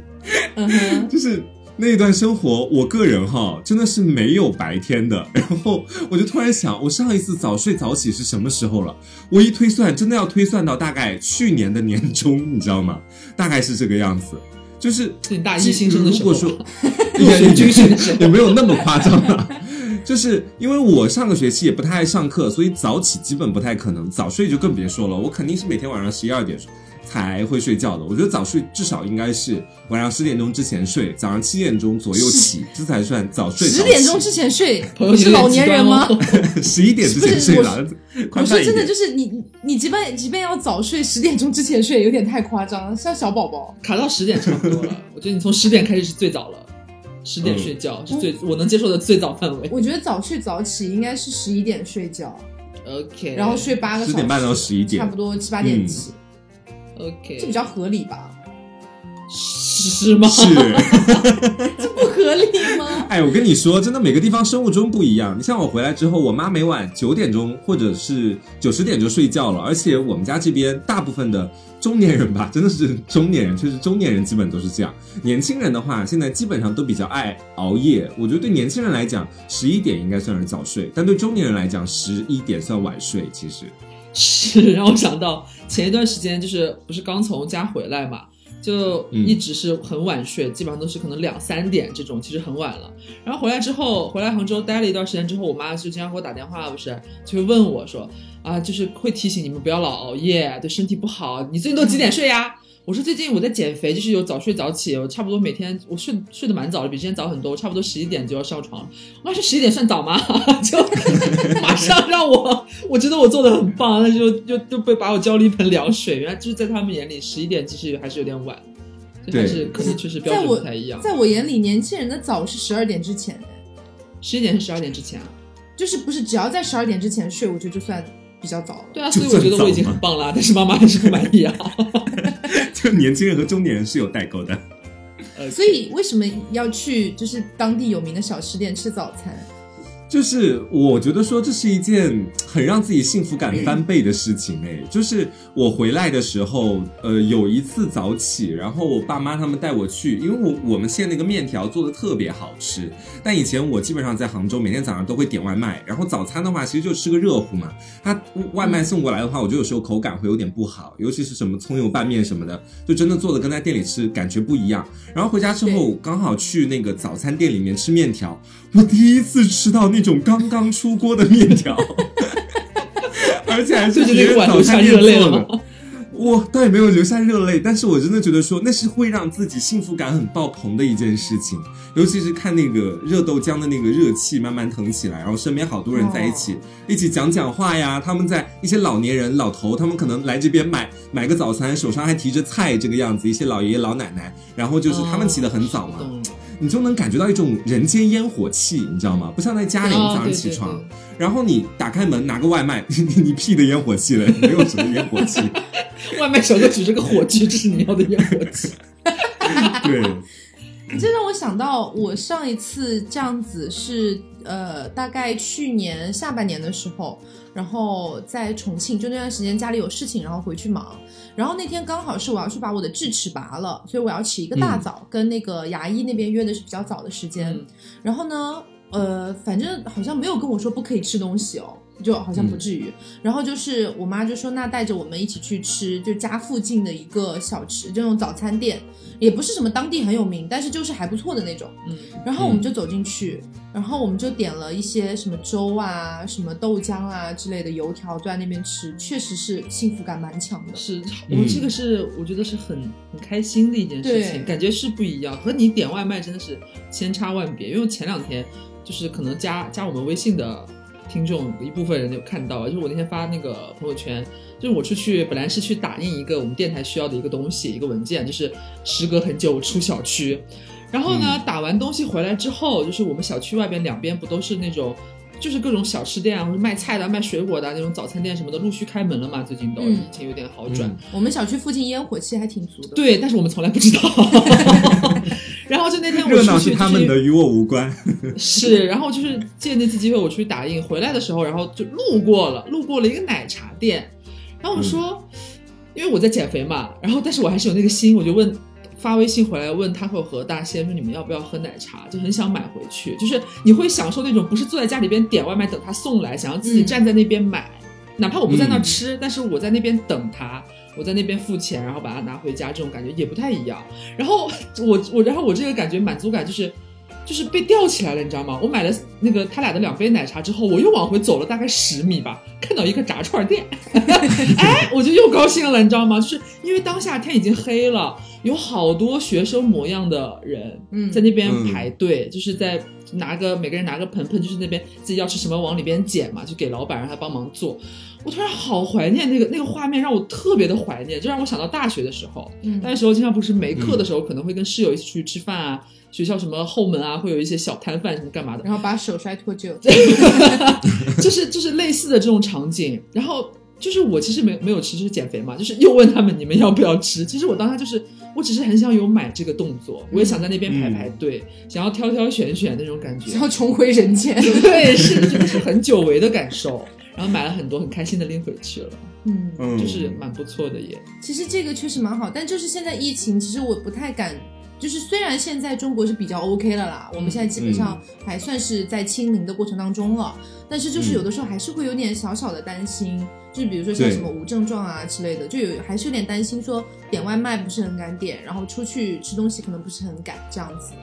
嗯哼，就是。那一段生活，我个人哈真的是没有白天的。然后我就突然想，我上一次早睡早起是什么时候了？我一推算，真的要推算到大概去年的年中，你知道吗？大概是这个样子。就是你大一新生的时候，也也没有那么夸张啊。就是因为我上个学期也不太爱上课，所以早起基本不太可能，早睡就更别说了。我肯定是每天晚上十一二点睡。才会睡觉的。我觉得早睡至少应该是晚上十点钟之前睡，早上七点钟左右起，这才算早睡。十点钟之前睡，是老年人吗？十一点之前睡了。我说真的，就是你你即便即便要早睡，十点钟之前睡有点太夸张了，像小宝宝。卡到十点差不多了。我觉得你从十点开始是最早了，十点睡觉是最我能接受的最早范围。我觉得早睡早起应该是十一点睡觉，OK，然后睡八个小时，十点半到十一点，差不多七八点起。OK，这比较合理吧？是吗？是。这不合理吗？哎，我跟你说，真的每个地方生物钟不一样。你像我回来之后，我妈每晚九点钟或者是九十点就睡觉了，而且我们家这边大部分的中年人吧，真的是中年人，确实中年人基本都是这样。年轻人的话，现在基本上都比较爱熬夜。我觉得对年轻人来讲，十一点应该算是早睡，但对中年人来讲，十一点算晚睡。其实 是让我想到前一段时间，就是不是刚从家回来嘛。就一直是很晚睡，基本上都是可能两三点这种，其实很晚了。然后回来之后，回来杭州待了一段时间之后，我妈就经常给我打电话，不是就会问我说啊，就是会提醒你们不要老熬夜，对身体不好。你最近都几点睡呀？我说最近我在减肥，就是有早睡早起，我差不多每天我睡睡得蛮早的，比之前早很多，差不多十一点就要上床。我妈说十一点算早吗？就马上让我，我觉得我做的很棒，那就就就被把我浇了一盆凉水。原来就是在他们眼里，十一点其实还是有点晚，但是可能确实标准不太一样。在我眼里，年轻人的早是十二点之前，十一点是十二点之前啊，就是不是只要在十二点之前睡，我觉得就算比较早了。对啊，所以我觉得我已经很棒了，但是妈妈还是不满意啊。就 年轻人和中年人是有代沟的，所以为什么要去就是当地有名的小吃店吃早餐？就是我觉得说这是一件很让自己幸福感翻倍的事情哎，就是我回来的时候，呃，有一次早起，然后我爸妈他们带我去，因为我我们县那个面条做的特别好吃，但以前我基本上在杭州每天早上都会点外卖，然后早餐的话其实就吃个热乎嘛，他外卖送过来的话，我觉得有时候口感会有点不好，尤其是什么葱油拌面什么的，就真的做的跟在店里吃感觉不一样。然后回家之后刚好去那个早餐店里面吃面条，我第一次吃到那。那种刚刚出锅的面条，而且还是别人早餐店做的，我倒也没有流下热泪，但是我真的觉得说那是会让自己幸福感很爆棚的一件事情，尤其是看那个热豆浆的那个热气慢慢腾起来，然后身边好多人在一起一起讲讲话呀，他们在一些老年人老头，他们可能来这边买买个早餐，手上还提着菜这个样子，一些老爷爷老奶奶，然后就是他们起得很早嘛。你就能感觉到一种人间烟火气，你知道吗？不像在家里，你早上起床，然后你打开门拿个外卖，你屁的烟火气了，没有什么烟火气。外卖小哥举着个火炬，这是你要的烟火气。对，这让我想到，我上一次这样子是呃，大概去年下半年的时候。然后在重庆，就那段时间家里有事情，然后回去忙。然后那天刚好是我要去把我的智齿拔了，所以我要起一个大早，跟那个牙医那边约的是比较早的时间。然后呢，呃，反正好像没有跟我说不可以吃东西哦。就好像不至于，然后就是我妈就说那带着我们一起去吃，就家附近的一个小吃，这种早餐店，也不是什么当地很有名，但是就是还不错的那种。嗯，然后我们就走进去，然后我们就点了一些什么粥啊、什么豆浆啊之类的油条，就在那边吃，确实是幸福感蛮强的。是我这个是我觉得是很很开心的一件事情，感觉是不一样，和你点外卖真的是千差万别。因为前两天就是可能加加我们微信的。听众一部分人有看到，就是我那天发那个朋友圈，就是我出去本来是去打印一个我们电台需要的一个东西，一个文件，就是时隔很久出小区，然后呢打完东西回来之后，就是我们小区外边两边不都是那种，就是各种小吃店啊，或者卖菜的、卖水果的那种早餐店什么的，陆续开门了嘛，最近都疫情有点好转。我们小区附近烟火气还挺足的。对，但是我们从来不知道。然后就那天我热闹是他们的，与我无关。是，然后就是借那次机会，我出去打印回来的时候，然后就路过了，路过了一个奶茶店。然后我说，因为我在减肥嘛，然后但是我还是有那个心，我就问发微信回来问他和和大仙说你们要不要喝奶茶，就很想买回去。就是你会享受那种不是坐在家里边点外卖等他送来，想要自己站在那边买，哪怕我不在那吃，但是我在那边等他。我在那边付钱，然后把它拿回家，这种感觉也不太一样。然后我我然后我这个感觉满足感就是，就是被吊起来了，你知道吗？我买了那个他俩的两杯奶茶之后，我又往回走了大概十米吧，看到一个炸串店，哎，我就又高兴了，你知道吗？就是因为当下天已经黑了，有好多学生模样的人在那边排队，就是在拿个每个人拿个盆盆，就是那边自己要吃什么往里边捡嘛，就给老板让他帮忙做。我突然好怀念那个那个画面，让我特别的怀念，就让我想到大学的时候。嗯，那时候经常不是没课的时候，可能会跟室友一起出去吃饭啊，学校什么后门啊，会有一些小摊贩什么干嘛的，然后把手摔脱臼，就是就是类似的这种场景。然后就是我其实没没有吃，就是减肥嘛，就是又问他们你们要不要吃。其实我当下就是，我只是很想有买这个动作，我也想在那边排排队，想要挑挑选选那种感觉。要重回人间。对，是就是很久违的感受。然后买了很多，很开心的拎回去了。嗯，嗯，就是蛮不错的耶。其实这个确实蛮好，但就是现在疫情，其实我不太敢。就是虽然现在中国是比较 OK 了啦，我们现在基本上还算是在清零的过程当中了，但是就是有的时候还是会有点小小的担心，就是比如说像什么无症状啊之类的，就有还是有点担心说点外卖不是很敢点，然后出去吃东西可能不是很敢这样子。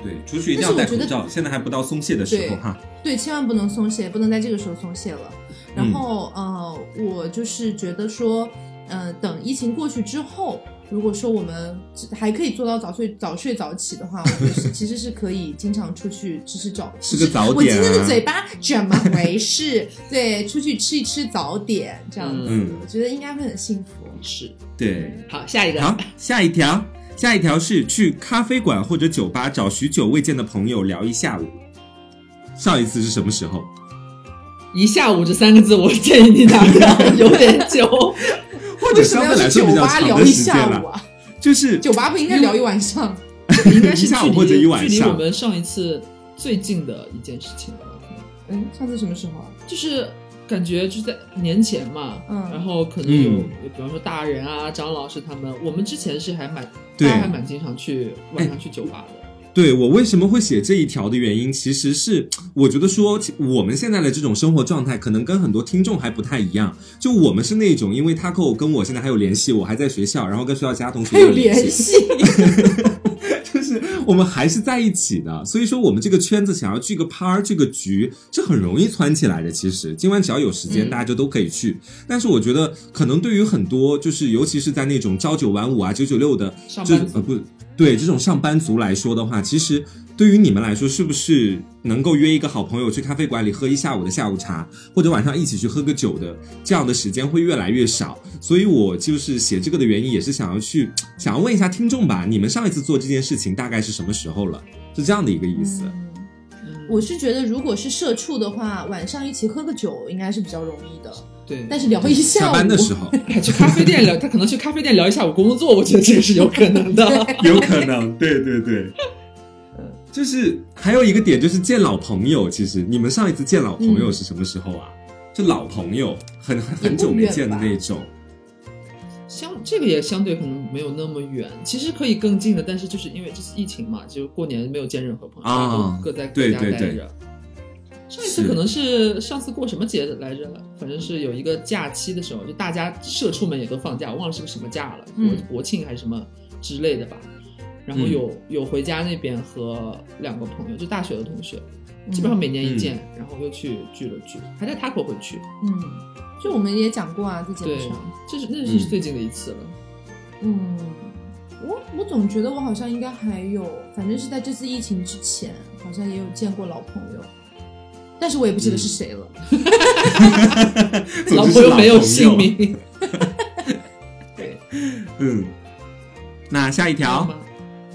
对，出去一定要戴但是我觉得口罩，现在还不到松懈的时候哈。对，千万不能松懈，不能在这个时候松懈了。然后，呃，我就是觉得说，呃，等疫情过去之后，如果说我们还可以做到早睡早睡早起的话，我觉得是 其实是可以经常出去吃吃早吃个早点啊我今天的嘴巴怎么回事？对，出去吃一吃早点，这样子，嗯我觉得应该会很幸福。是。对，好，下一个。好，下一条，下一条是去咖啡馆或者酒吧找许久未见的朋友聊一下午。上一次是什么时候？一下午这三个字，我建议你打掉，有点久。或者相为什么要对来说比较去酒吧长的聊一时间了，下午啊？就是酒吧不应该聊一晚上？应该是下午距离或者一晚距离我们上一次最近的一件事情了。嗯，上次什么时候啊？就是感觉就在年前嘛，嗯然后可能有，嗯比方说大人啊、张老师他们，我们之前是还蛮，对还蛮经常去晚上去酒吧的。对我为什么会写这一条的原因，其实是我觉得说我们现在的这种生活状态，可能跟很多听众还不太一样。就我们是那种，因为 Taco 跟我现在还有联系，我还在学校，然后跟学校其他同学还有联联系？就是我们还是在一起的，所以说我们这个圈子想要聚个趴儿、聚个局，是很容易窜起来的。其实今晚只要有时间，嗯大家就都可以去。但是我觉得，可能对于很多就是尤其是在那种朝九晚五啊、九九六的这上班呃不对这种上班族来说的话，其实对于你们来说，是不是能够约一个好朋友去咖啡馆里喝一下午的下午茶，或者晚上一起去喝个酒的这样的时间会越来越少？所以我就是写这个的原因，也是想要去想要问一下听众吧，你们上一次做这件事情大概是什么时候了？是这样的一个意思。嗯我是觉得，如果是社畜的话，晚上一起喝个酒应该是比较容易的。对，但是聊一下下，班的时候还 去咖啡店聊，他可能去咖啡店聊一下午工作，我觉得这个是有可能的。有可能，对对对。就是还有一个点，就是见老朋友。其实你们上一次见老朋友是什么时候啊？就老朋友，很很很久没见的那种。相这个也相对可能没有那么远，其实可以更近的，但是就是因为这次疫情嘛，就过年没有见任何朋友，啊各在各家对对对待着。上一次可能是上次过什么节来着？反正是有一个假期的时候，就大家社畜们也都放假，我忘了是个什么假了，国、嗯国庆还是什么之类的吧。然后有、有回家那边和两个朋友，就大学的同学，基本上每年一见，然后又去聚了聚，还带 Taco 回去。嗯，就我们也讲过啊，在节目对上。，这是那是最近的一次了。嗯，我我总觉得我好像应该还有，反正是在这次疫情之前，好像也有见过老朋友，但是我也不记得是谁了。老总之是老朋友没有姓名。对，嗯，那下一条，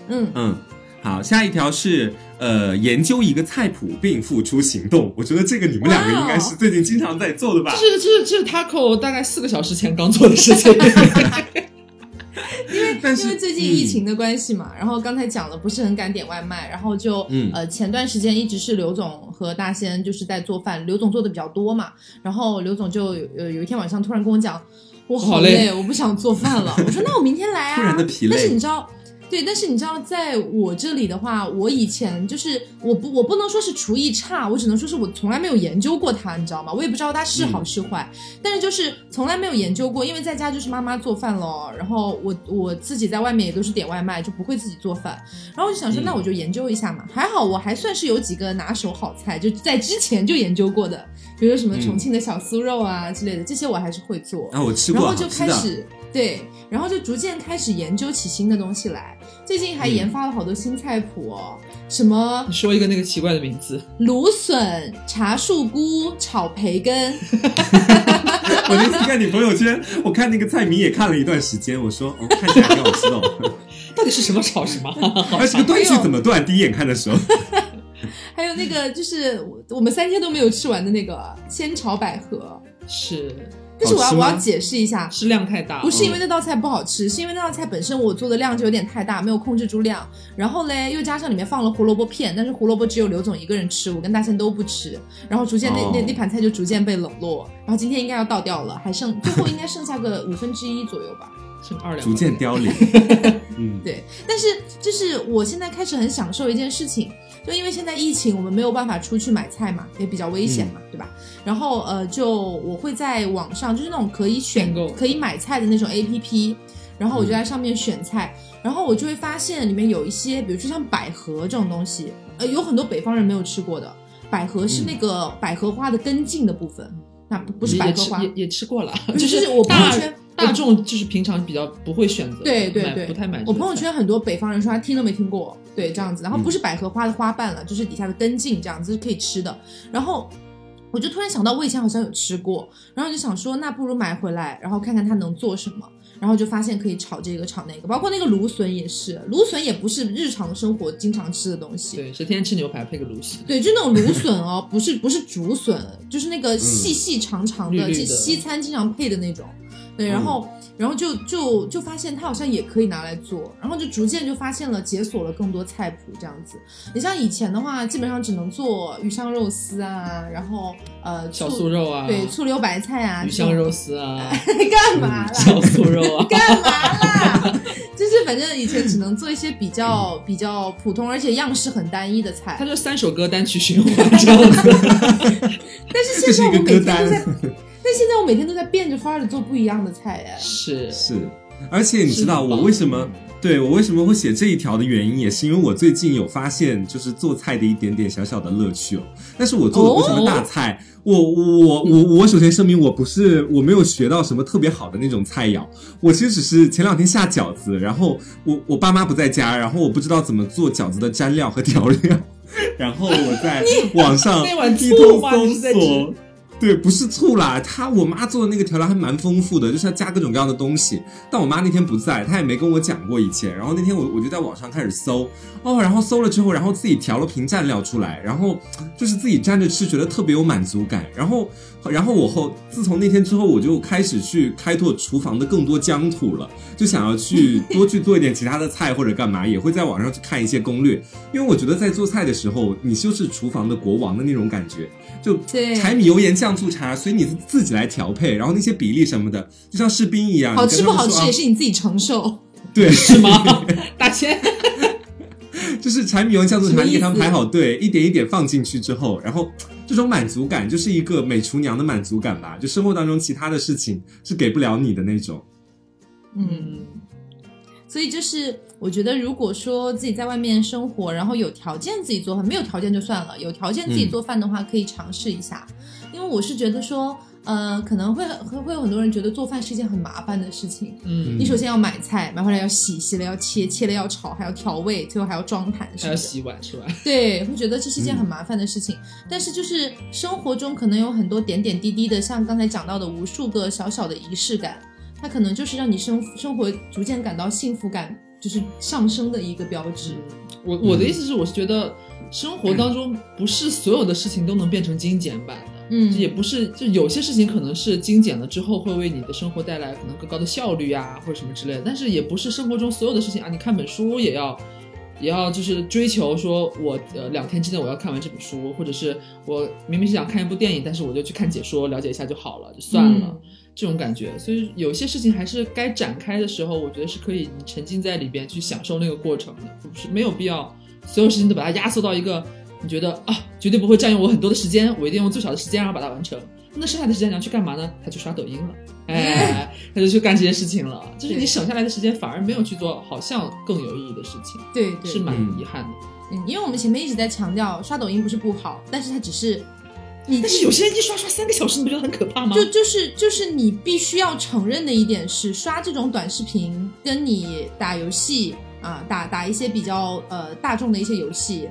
嗯，嗯，好，下一条是呃，研究一个菜谱并付出行动。我觉得这个你们两个应该是最近经常在做的吧？这是这是这是 Taco 大概四个小时前刚做的事情。但是因为最近疫情的关系嘛，然后刚才讲了不是很敢点外卖，然后就、嗯呃前段时间一直是刘总和大仙就是在做饭，刘总做的比较多嘛，然后刘总就有呃有一天晚上突然跟我讲，我好好累累，我不想做饭了。我说那我明天来啊。突然的疲累但是你知道。对，但是你知道，在我这里的话，我以前就是我不我不能说是厨艺差，我只能说是我从来没有研究过它，你知道吗？我也不知道它是好是坏，但是就是从来没有研究过，因为在家就是妈妈做饭咯，然后我我自己在外面也都是点外卖，就不会自己做饭。然后我就想说，嗯那我就研究一下嘛。还好我还算是有几个拿手好菜，就在之前就研究过的，比如说什么重庆的小酥肉啊之类的，这些我还是会做。啊，我吃过，然后就。开始对，然后就逐渐开始研究起新的东西来。最近还嗯研发了好多新菜谱哦，什么你说一个那个奇怪的名字，芦笋、茶树菇炒培根，我那次看你朋友圈，我看那个菜名也看了一段时间，我说哦，看起来挺好吃的哦。到底是什么炒什么？而且这个断句怎么断？第一眼看的时候，还有那个就是我我们三天都没有吃完的那个鲜炒百合。是但是我要我要解释一下，是量太大，不是因为那道菜不好吃，是因为那道菜本身我做的量就有点太大，没有控制住量。然后嘞，又加上里面放了胡萝卜片，但是胡萝卜只有刘总一个人吃，我跟大仙都不吃。然后逐渐那、哦那那盘菜就逐渐被冷落。然后今天应该要倒掉了，还剩最后应该剩下个五分之一左右吧。剩二两，逐渐凋零。嗯，对，但是就是我现在开始很享受一件事情，就因为现在疫情，我们没有办法出去买菜嘛，也比较危险嘛，对吧？然后呃，就我会在网上，就是那种可以选购。可以买菜的那种 A P P，然后我就在上面选菜，然后我就会发现里面有一些，比如说像百合这种东西，呃，有很多北方人没有吃过的。百合是那个百合花的根茎的部分，那不不是百合花，也吃也也吃过了，就 就是我朋友大圈大众就是平常比较不会选择，对对对，不太买。我朋友圈很多北方人说他听都没听过，对这样子，然后不是百合花的花瓣了，就是底下的根茎这样子是可以吃的。然后我就突然想到，我以前好像有吃过，然后就想说，那不如买回来，然后看看它能做什么。然后就发现可以炒这个炒那个，包括那个芦笋也是，芦笋也不是日常生活经常吃的东西。对，是天天吃牛排配个芦笋，对，就那种芦笋哦，不是不是竹笋，就是那个细细长长的，绿绿的就西餐经常配的那种。对，然后、然后就就就发现它好像也可以拿来做，然后就逐渐就发现了解锁了更多菜谱这样子。你像以前的话，基本上只能做鱼香肉丝啊，然后呃小醋酥肉啊，对醋溜白菜啊，鱼香肉丝啊，干嘛啦？小酥肉啊，干嘛啦？就是反正以前只能做一些比较比较普通，而且样式很单一的菜它。就三首歌单曲循环这样子。但是现在我每天都在，但现在我每天都在变着法儿的做不一样的菜哎。是是，而且你知道我为什么？对我为什么会写这一条的原因，也是因为我最近有发现，就是做菜的一点点小小的乐趣哦。但是我做的不是什么大菜，我我我我首先声明，我不是我没有学到什么特别好的那种菜肴，我其实只是前两天下饺子，然后我我爸妈不在家，然后我不知道怎么做饺子的蘸料和调料，然后我在 网上那碗一通搜索。对，不是醋啦，她我妈做的那个调料还蛮丰富的，就是要加各种各样的东西。但我妈那天不在，她也没跟我讲过以前。然后那天我我就在网上开始搜，哦，然后搜了之后，然后自己调了瓶蘸料出来，然后就是自己蘸着吃，觉得特别有满足感。然后，然后我后自从那天之后，我就开始去开拓厨房的更多疆土了，就想要去多去做一点其他的菜或者干嘛，也会在网上去看一些攻略，因为我觉得在做菜的时候，你就是厨房的国王的那种感觉，就柴米油盐酱醋茶，所以你自己来调配，然后那些比例什么的，就像士兵一样，好吃不好吃也是你自己承受。对，是吗？大千，就是柴米油盐酱醋茶，你给他们排好队，一点一点放进去之后，然后这种满足感就是一个美厨娘的满足感吧，就生活当中其他的事情是给不了你的那种。嗯，嗯，所以就是我觉得，如果说自己在外面生活，然后有条件自己做饭，没有条件就算了，有条件自己做饭的话，可以尝试一下。因为我是觉得说，呃，可能会会会有很多人觉得做饭是一件很麻烦的事情。嗯，你首先要买菜，买回来要洗，洗了要切，切了要炒，还要调味，最后还要装盘。还要洗碗是吧？对，会觉得这是一件很麻烦的事情。但是就是生活中可能有很多点点滴滴的，像刚才讲到的无数个小小的仪式感，它可能就是让你生生活逐渐感到幸福感就是上升的一个标志。我我的意思是，我是觉得生活当中不是所有的事情都能变成精简版的。嗯，也不是，就有些事情可能是精简了之后会为你的生活带来可能更高的效率啊，或者什么之类的。但是也不是生活中所有的事情啊，你看本书也要，也要就是追求说我呃两天之内我要看完这本书，或者是我明明是想看一部电影，但是我就去看解说了解一下就好了，就算了。嗯这种感觉，所以有些事情还是该展开的时候，我觉得是可以你沉浸在里边去享受那个过程的，不是没有必要所有事情都把它压缩到一个你觉得啊绝对不会占用我很多的时间，我一定用最少的时间然后把它完成。那剩下的时间你要去干嘛呢？他去刷抖音了，哎，他就去干这些事情了。就是你省下来的时间反而没有去做好像更有意义的事情，对对，是蛮嗯遗憾的。嗯，因为我们前面一直在强调刷抖音不是不好，但是它只是你但是有些人一刷刷三个小时，你不觉得很可怕吗？就就是就是你必须要承认的一点是，刷这种短视频跟你打游戏啊，打打一些比较呃大众的一些游戏，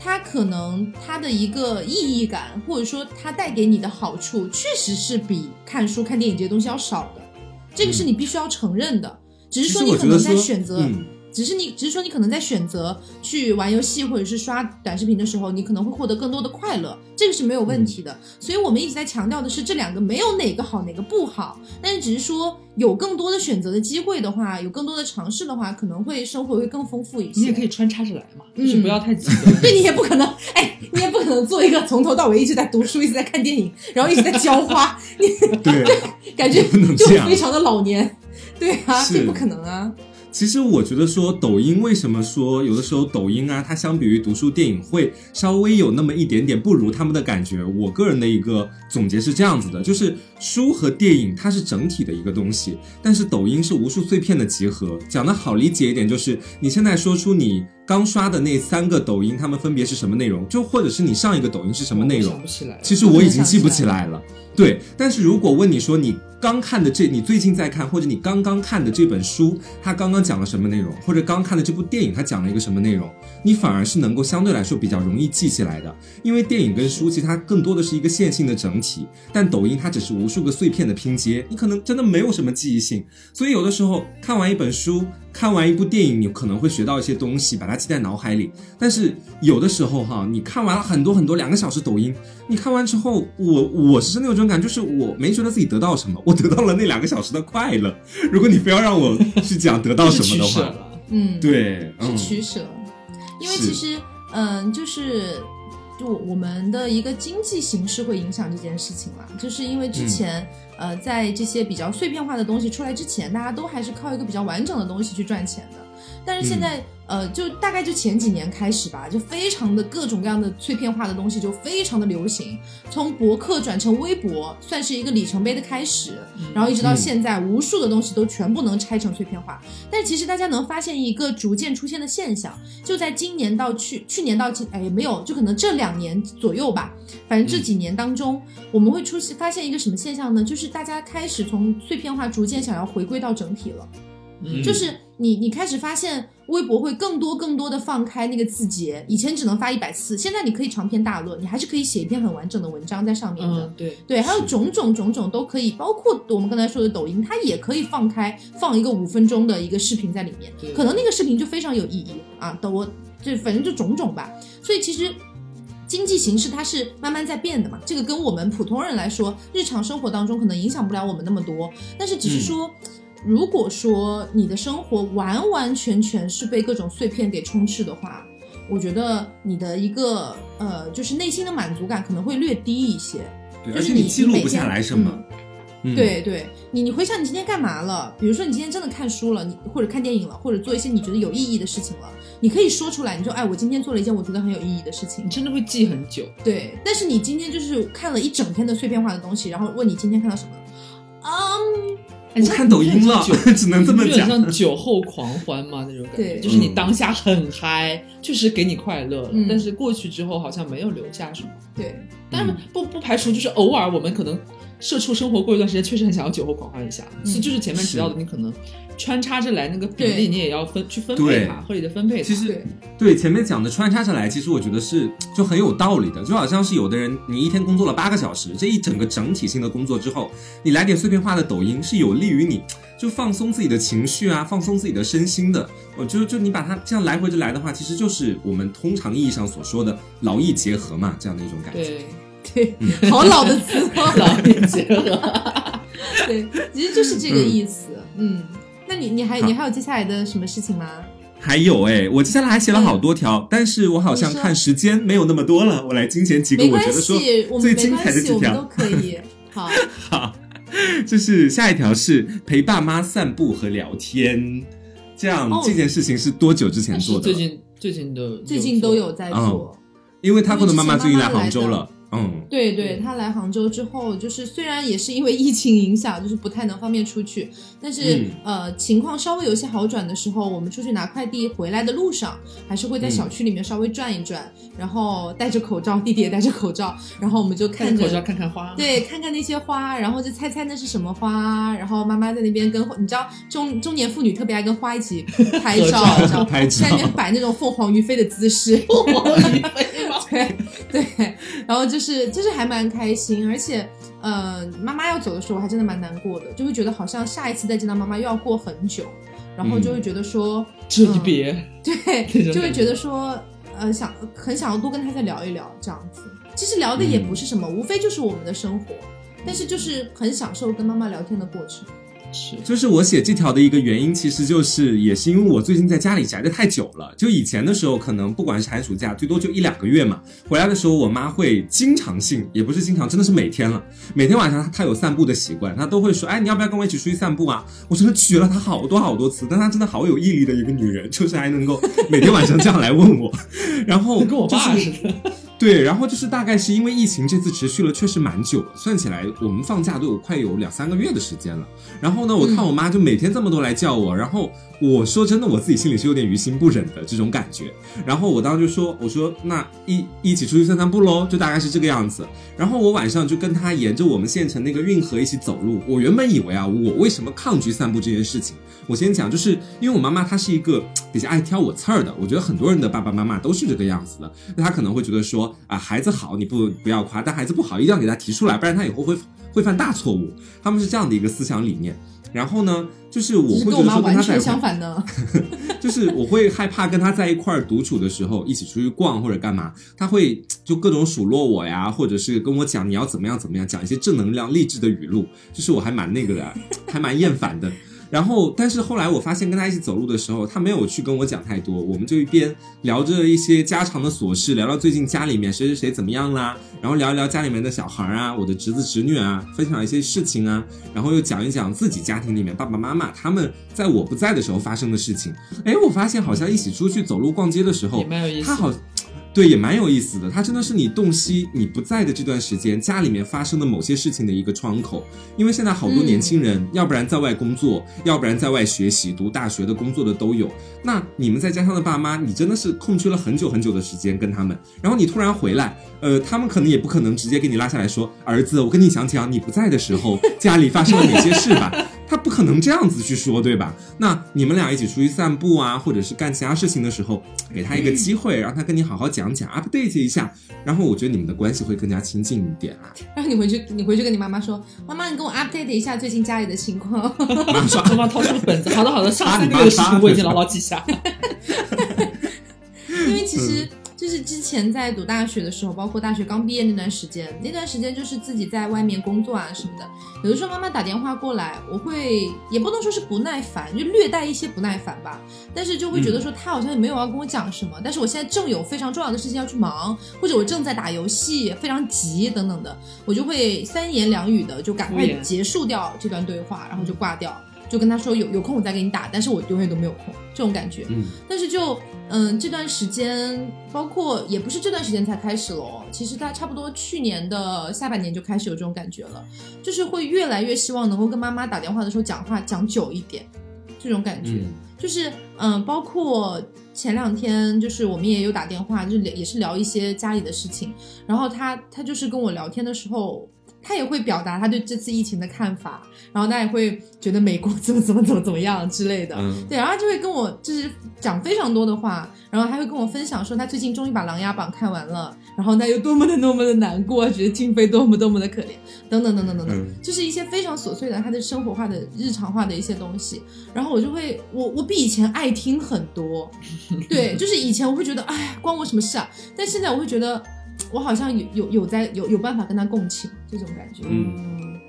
它可能它的一个意义感，或者说它带给你的好处，确实是比看书、看电影这些东西要少的，这个是你必须要承认的。只是说你可能在选择、嗯只是你只是说你可能在选择去玩游戏或者是刷短视频的时候，你可能会获得更多的快乐，这个是没有问题的。所以我们一直在强调的是这两个没有哪个好哪个不好，但是只是说有更多的选择的机会的话，有更多的尝试的话，可能会生活会更丰富一些。你也可以穿插着来嘛，嗯就是不要太极端。对你也不可能，哎，你也不可能做一个从头到尾一直在读书、一直在看电影，然后一直在浇花，你对，感觉就非常的老年。对啊，这不可能啊。其实我觉得说抖音为什么说有的时候抖音啊，它相比于读书电影会稍微有那么一点点不如他们的感觉。我个人的一个总结是这样子的，就是书和电影它是整体的一个东西，但是抖音是无数碎片的集合。讲的好理解一点，就是你现在说出你刚刷的那三个抖音，它们分别是什么内容，就或者是你上一个抖音是什么内容想，不起来。其实我已经记不起来了。对，但是如果问你说你刚看的这，你最近在看，或者你刚刚看的这本书，它刚刚讲了什么内容，或者刚看的这部电影它讲了一个什么内容，你反而是能够相对来说比较容易记起来的。因为电影跟书其实它更多的是一个线性的整体，但抖音它只是无数个碎片的拼接，你可能真的没有什么记忆性。所以有的时候看完一本书，看完一部电影，你可能会学到一些东西，把它记在脑海里。但是有的时候哈，你看完了很多很多两个小时抖音，你看完之后，我我是真的有这种感觉，就是我没觉得自己得到什么，我得到了那两个小时的快乐。如果你非要让我去讲得到什么的话。嗯，对，嗯是，取舍，因为其实，嗯，就是。就我们的一个经济形势会影响这件事情嘛，就是因为之前、呃，在这些比较碎片化的东西出来之前，大家都还是靠一个比较完整的东西去赚钱的。但是现在、呃，就大概就前几年开始吧，就非常的各种各样的碎片化的东西就非常的流行，从博客转成微博，算是一个里程碑的开始。然后一直到现在，无数的东西都全部能拆成碎片化。但其实大家能发现一个逐渐出现的现象，就在今年到去去年到今，哎，没有，就可能这两年左右吧。反正这几年当中，我们会出现发现一个什么现象呢？就是大家开始从碎片化逐渐想要回归到整体了。嗯就是你你开始发现微博会更多更多的放开那个字节，以前只能发一百次，现在你可以长篇大论，你还是可以写一篇很完整的文章在上面的。嗯，对，对，还有种种种种都可以，包括我们刚才说的抖音，它也可以放开放一个五分钟的一个视频在里面，可能那个视频就非常有意义啊。等我就反正就种种吧，所以其实。经济形势它是慢慢在变的嘛，这个跟我们普通人来说，日常生活当中可能影响不了我们那么多，但是只是说，如果说你的生活完完全全是被各种碎片给充斥的话，我觉得你的一个呃，就是内心的满足感可能会略低一些。对，就是而且你记录不下来什么。对对，你你回想你今天干嘛了？比如说你今天真的看书了，你或者看电影了，或者做一些你觉得有意义的事情了，你可以说出来。你说，哎，我今天做了一件我觉得很有意义的事情你。真的会记很久。对，但是你今天就是看了一整天的碎片化的东西，然后问你今天看到什么？嗯，哎我看抖音了有点像，只能这么有点讲。像酒后狂欢嘛那种感觉，就是你当下很嗨，确实给你快乐了，嗯但是过去之后好像没有留下什么。对，当然不不排除就是偶尔我们可能社畜生活过一段时间，确实很想要酒后狂欢一下。嗯是就是前面提到的，你可能穿插着来那个比对例，你也要分去分配它，合理的分配它。其实对对前面讲的穿插着来，其实我觉得是就很有道理的，就好像是有的人你一天工作了八个小时，这一整个整体性的工作之后，你来点碎片化的抖音，是有利于你就放松自己的情绪啊，放松自己的身心的。我就就你把它这样来回着来的话，其实就是我们通常意义上所说的劳逸结合嘛，这样的一种感觉。对，对，好老的词哦。劳逸结合。对，其实就是这个意思。嗯，那你你还你还有接下来的什么事情吗？还有哎，我接下来还写了好多条，但是我好像看时间没有那么多了，我来精简几个我觉得说最精彩的几系，我们都。可以。好，好，就是下一条是陪爸妈散步和聊天，这样、哦这件事情是多久之前做的？最近最近的最近都有在做。因为他跟的妈妈最近来杭州了，嗯，对对，他来杭州之后，就是虽然也是因为疫情影响，就是不太能方便出去，但是、嗯。呃情况稍微有些好转的时候，我们出去拿快递回来的路上，还是会在嗯。小区里面稍微转一转，然后戴着口罩，弟弟也戴着口罩，然后我们就看着看口罩看看花。对，看看那些花，然后就猜猜那是什么花，然后妈妈在那边跟你知道中中年妇女特别爱跟花一起 拍照，拍照在那边摆那种凤凰于飞的姿势，凤凰于飞吗？对对，然后就是就是还蛮开心，而且呃，妈妈要走的时候，我还真的蛮难过的，就会觉得好像下一次再见到妈妈又要过很久。然后就会觉得说，这一别，对就会觉得说，呃，想很想要多跟他再聊一聊这样子。其实聊的也不是什么，无非就是我们的生活，但是就是很享受跟妈妈聊天的过程。是就是我写这条的一个原因，其实就是也是因为我最近在家里宅的太久了。就以前的时候，可能不管是寒暑假，最多就一两个月嘛。回来的时候，我妈会经常性，也不是经常，真的是每天了。每天晚上她她有散步的习惯，她都会说：“哎，你要不要跟我一起出去散步啊？”我真的举了她好多好多次，但她真的好有毅力的一个女人，就是还能够每天晚上这样来问我。然后 跟我爸似的。对，然后就是大概是因为疫情这次持续了确实蛮久了，算起来我们放假都有快有两三个月的时间了。然后呢，我看我妈就每天这么多来叫我，然后我说真的，我自己心里是有点于心不忍的这种感觉。然后我当时就说，我说那一一起出去散散步喽，就大概是这个样子。然后我晚上就跟她沿着我们县城那个运河一起走路。我原本以为啊，我为什么抗拒散步这件事情？我先讲，就是因为我妈妈她是一个比较爱挑我刺儿的，我觉得很多人的爸爸妈妈都是这个样子的。那她可能会觉得说啊，孩子好你不不要夸，但孩子不好一定要给他提出来，不然他以后会会犯大错误。他们是这样的一个思想理念。然后呢，就是我会觉得说跟他在相反的。就是我会害怕跟他在一块儿独处的时候，一起出去逛或者干嘛，他会就各种数落我呀，或者是跟我讲你要怎么样怎么样，讲一些正能量励志的语录，就是我还蛮那个的，还蛮厌烦的。然后，但是后来我发现跟他一起走路的时候，他没有去跟我讲太多，我们就一边聊着一些家常的琐事，聊聊最近家里面谁谁谁怎么样啦，然后聊一聊家里面的小孩啊，我的侄子侄女啊，分享一些事情啊，然后又讲一讲自己家庭里面爸爸妈妈他们在我不在的时候发生的事情。哎，我发现好像一起出去走路逛街的时候。他好。对，也蛮有意思的。它真的是你洞悉你不在的这段时间，家里面发生的某些事情的一个窗口。因为现在好多年轻人，要不然在外工作，要不然在外学习、读大学的、工作的都有。那你们在家乡的爸妈，你真的是空缺了很久很久的时间跟他们，然后你突然回来，呃，他们可能也不可能直接给你拉下来说，儿子，我跟你讲讲你不在的时候家里发生了哪些事吧。他不可能这样子去说，对吧？那你们俩一起出去散步啊，或者是干其他事情的时候，给他一个机会，让他跟你好好讲讲，update 一下，然后我觉得你们的关系会更加亲近一点啊。然后你回去，你回去跟你妈妈说，妈妈，你跟我 update 一下最近家里的情况。马上妈妈掏出本子，好的好的，上次那个事妈情我已经牢牢记下。因为其实就是之前在读大学的时候，包括大学刚毕业那段时间，那段时间就是自己在外面工作啊什么的。有的时候妈妈打电话过来，我会也不能说是不耐烦，就略带一些不耐烦吧。但是就会觉得说她好像也没有要跟我讲什么，但是我现在正有非常重要的事情要去忙，或者我正在打游戏，非常急等等的，我就会三言两语的就赶快结束掉这段对话，然后就挂掉。就跟他说有有空我再给你打，但是我永远都没有空，这种感觉。嗯，但是就嗯这段时间，包括也不是这段时间才开始咯，其实他差不多去年的下半年就开始有这种感觉了，就是会越来越希望能够跟妈妈打电话的时候讲话讲久一点，这种感觉。嗯就是嗯，包括前两天就是我们也有打电话，就是也是聊一些家里的事情，然后他他就是跟我聊天的时候。他也会表达他对这次疫情的看法，然后他也会觉得美国 怎么怎么怎么怎么样之类的，嗯。对，然后他就会跟我就是讲非常多的话，然后还会跟我分享说他最近终于把《琅琊榜》看完了，然后他又多么的多么的难过，觉得静妃多么多么的可怜，等等等等等等，嗯。就是一些非常琐碎的他的生活化的日常化的一些东西，然后我就会我我比以前爱听很多，对，就是以前我会觉得哎关我什么事啊，但现在我会觉得我好像有有有在有有办法跟他共情这种感觉，嗯嗯，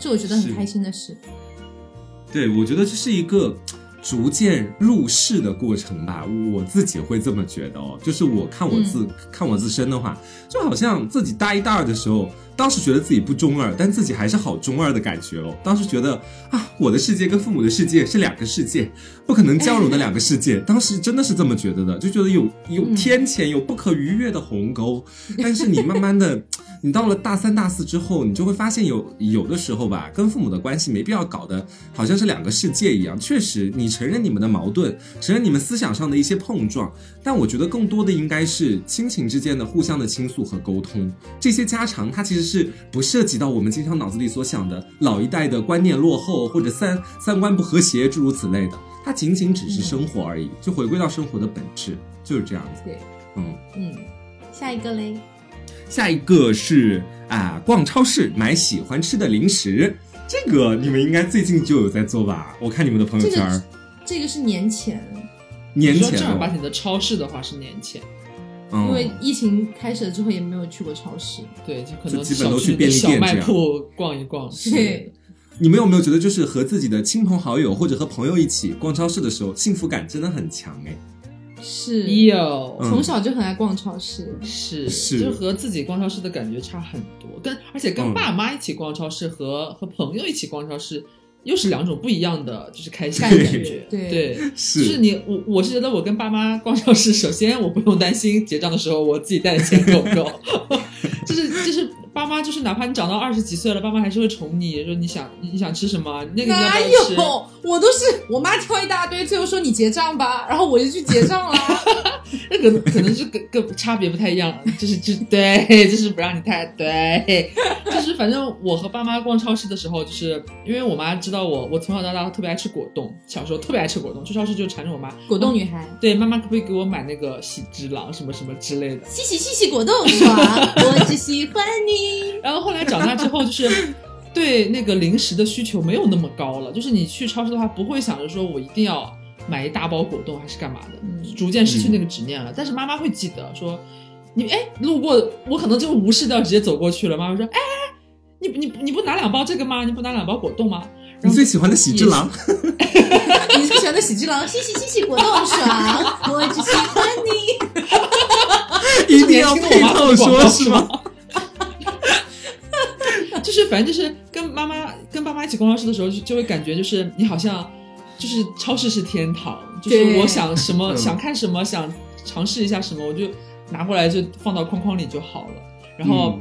这我觉得很开心的事。对，我觉得这是一个逐渐入世的过程吧，我自己会这么觉得哦。就是我看我自、看我自身的话，就好像自己大一大二的时候，当时觉得自己不中二，但自己还是好中二的感觉哦。当时觉得啊，我的世界跟父母的世界是两个世界，不可能交融的两个世界。当时真的是这么觉得的，就觉得有有天堑，有不可逾越的鸿沟。但是你慢慢的。你到了大三、大四之后，你就会发现有有的时候吧，跟父母的关系没必要搞得好像是两个世界一样。确实，你承认你们的矛盾，承认你们思想上的一些碰撞，但我觉得更多的应该是亲情之间的互相的倾诉和沟通。这些家常，它其实是不涉及到我们经常脑子里所想的老一代的观念落后或者三三观不和谐诸如此类的，它仅仅只是生活而已，就回归到生活的本质，就是这样子。对，嗯。嗯，下一个嘞，下一个是啊，逛超市买喜欢吃的零食，这个你们应该最近就有在做吧？我看你们的朋友圈。儿，这这个是年前，年前哦，正儿八经的超市的话是年前，嗯。因为疫情开始了之后也没有去过超市。对，就可能就基本都去便利店小卖店这样。铺逛一逛。对，你们有没有觉得，就是和自己的亲朋好友或者和朋友一起逛超市的时候，幸福感真的很强哎？是，有嗯。从小就很爱逛超市。是。是。就是和自己逛超市的感觉差很多，跟而且跟嗯。爸妈一起逛超市和和朋友一起逛超市又是两种不一样的，就是开心的感感觉。觉对。是，就是是，你我我是觉得我跟爸妈逛超市，首 先我不用担心结账的时候我自己带的钱够不够，就是就是爸妈就是哪怕你长到二十几岁了，爸妈还是会宠你，说你想你想吃什么，那个哪？有？我都是我妈挑一大堆，最后说你结账吧，然后我就去结账啦。那个可能是个个差别不太一样，就是就对，就是不让你太对，就是反正我和爸妈逛超市的时候，就是因为我妈知道我，我从小到大特别爱吃果冻，小时候特别爱吃果冻，去超市就缠着我妈，果冻女孩，对妈妈可不可以给我买那个喜之郎什么什么之类的。嘻嘻嘻嘻果冻爽，我只喜欢你。然后后来长大之后，就是对那个零食的需求没有那么高了，就是你去超市的话，不会想着说我一定要买一大包果冻还是干嘛的，嗯逐渐失去那个执念了。但是妈妈会记得说，你哎路过，我可能就无视掉，直接走过去了。妈妈说，哎，你你你不拿两包这个吗？你不拿两包果冻吗？你最喜欢的喜之郎，你最喜欢的喜之郎，嘻嘻嘻嘻果冻爽，我只喜欢你。一定要配套说是吗？就是反正就是跟妈妈跟爸妈一起逛超市的时候，就就会感觉就是你好像就是超市是天堂，就是我想什么嗯。想看什么想尝试一下什么，我就拿过来就放到框框里就好了。然后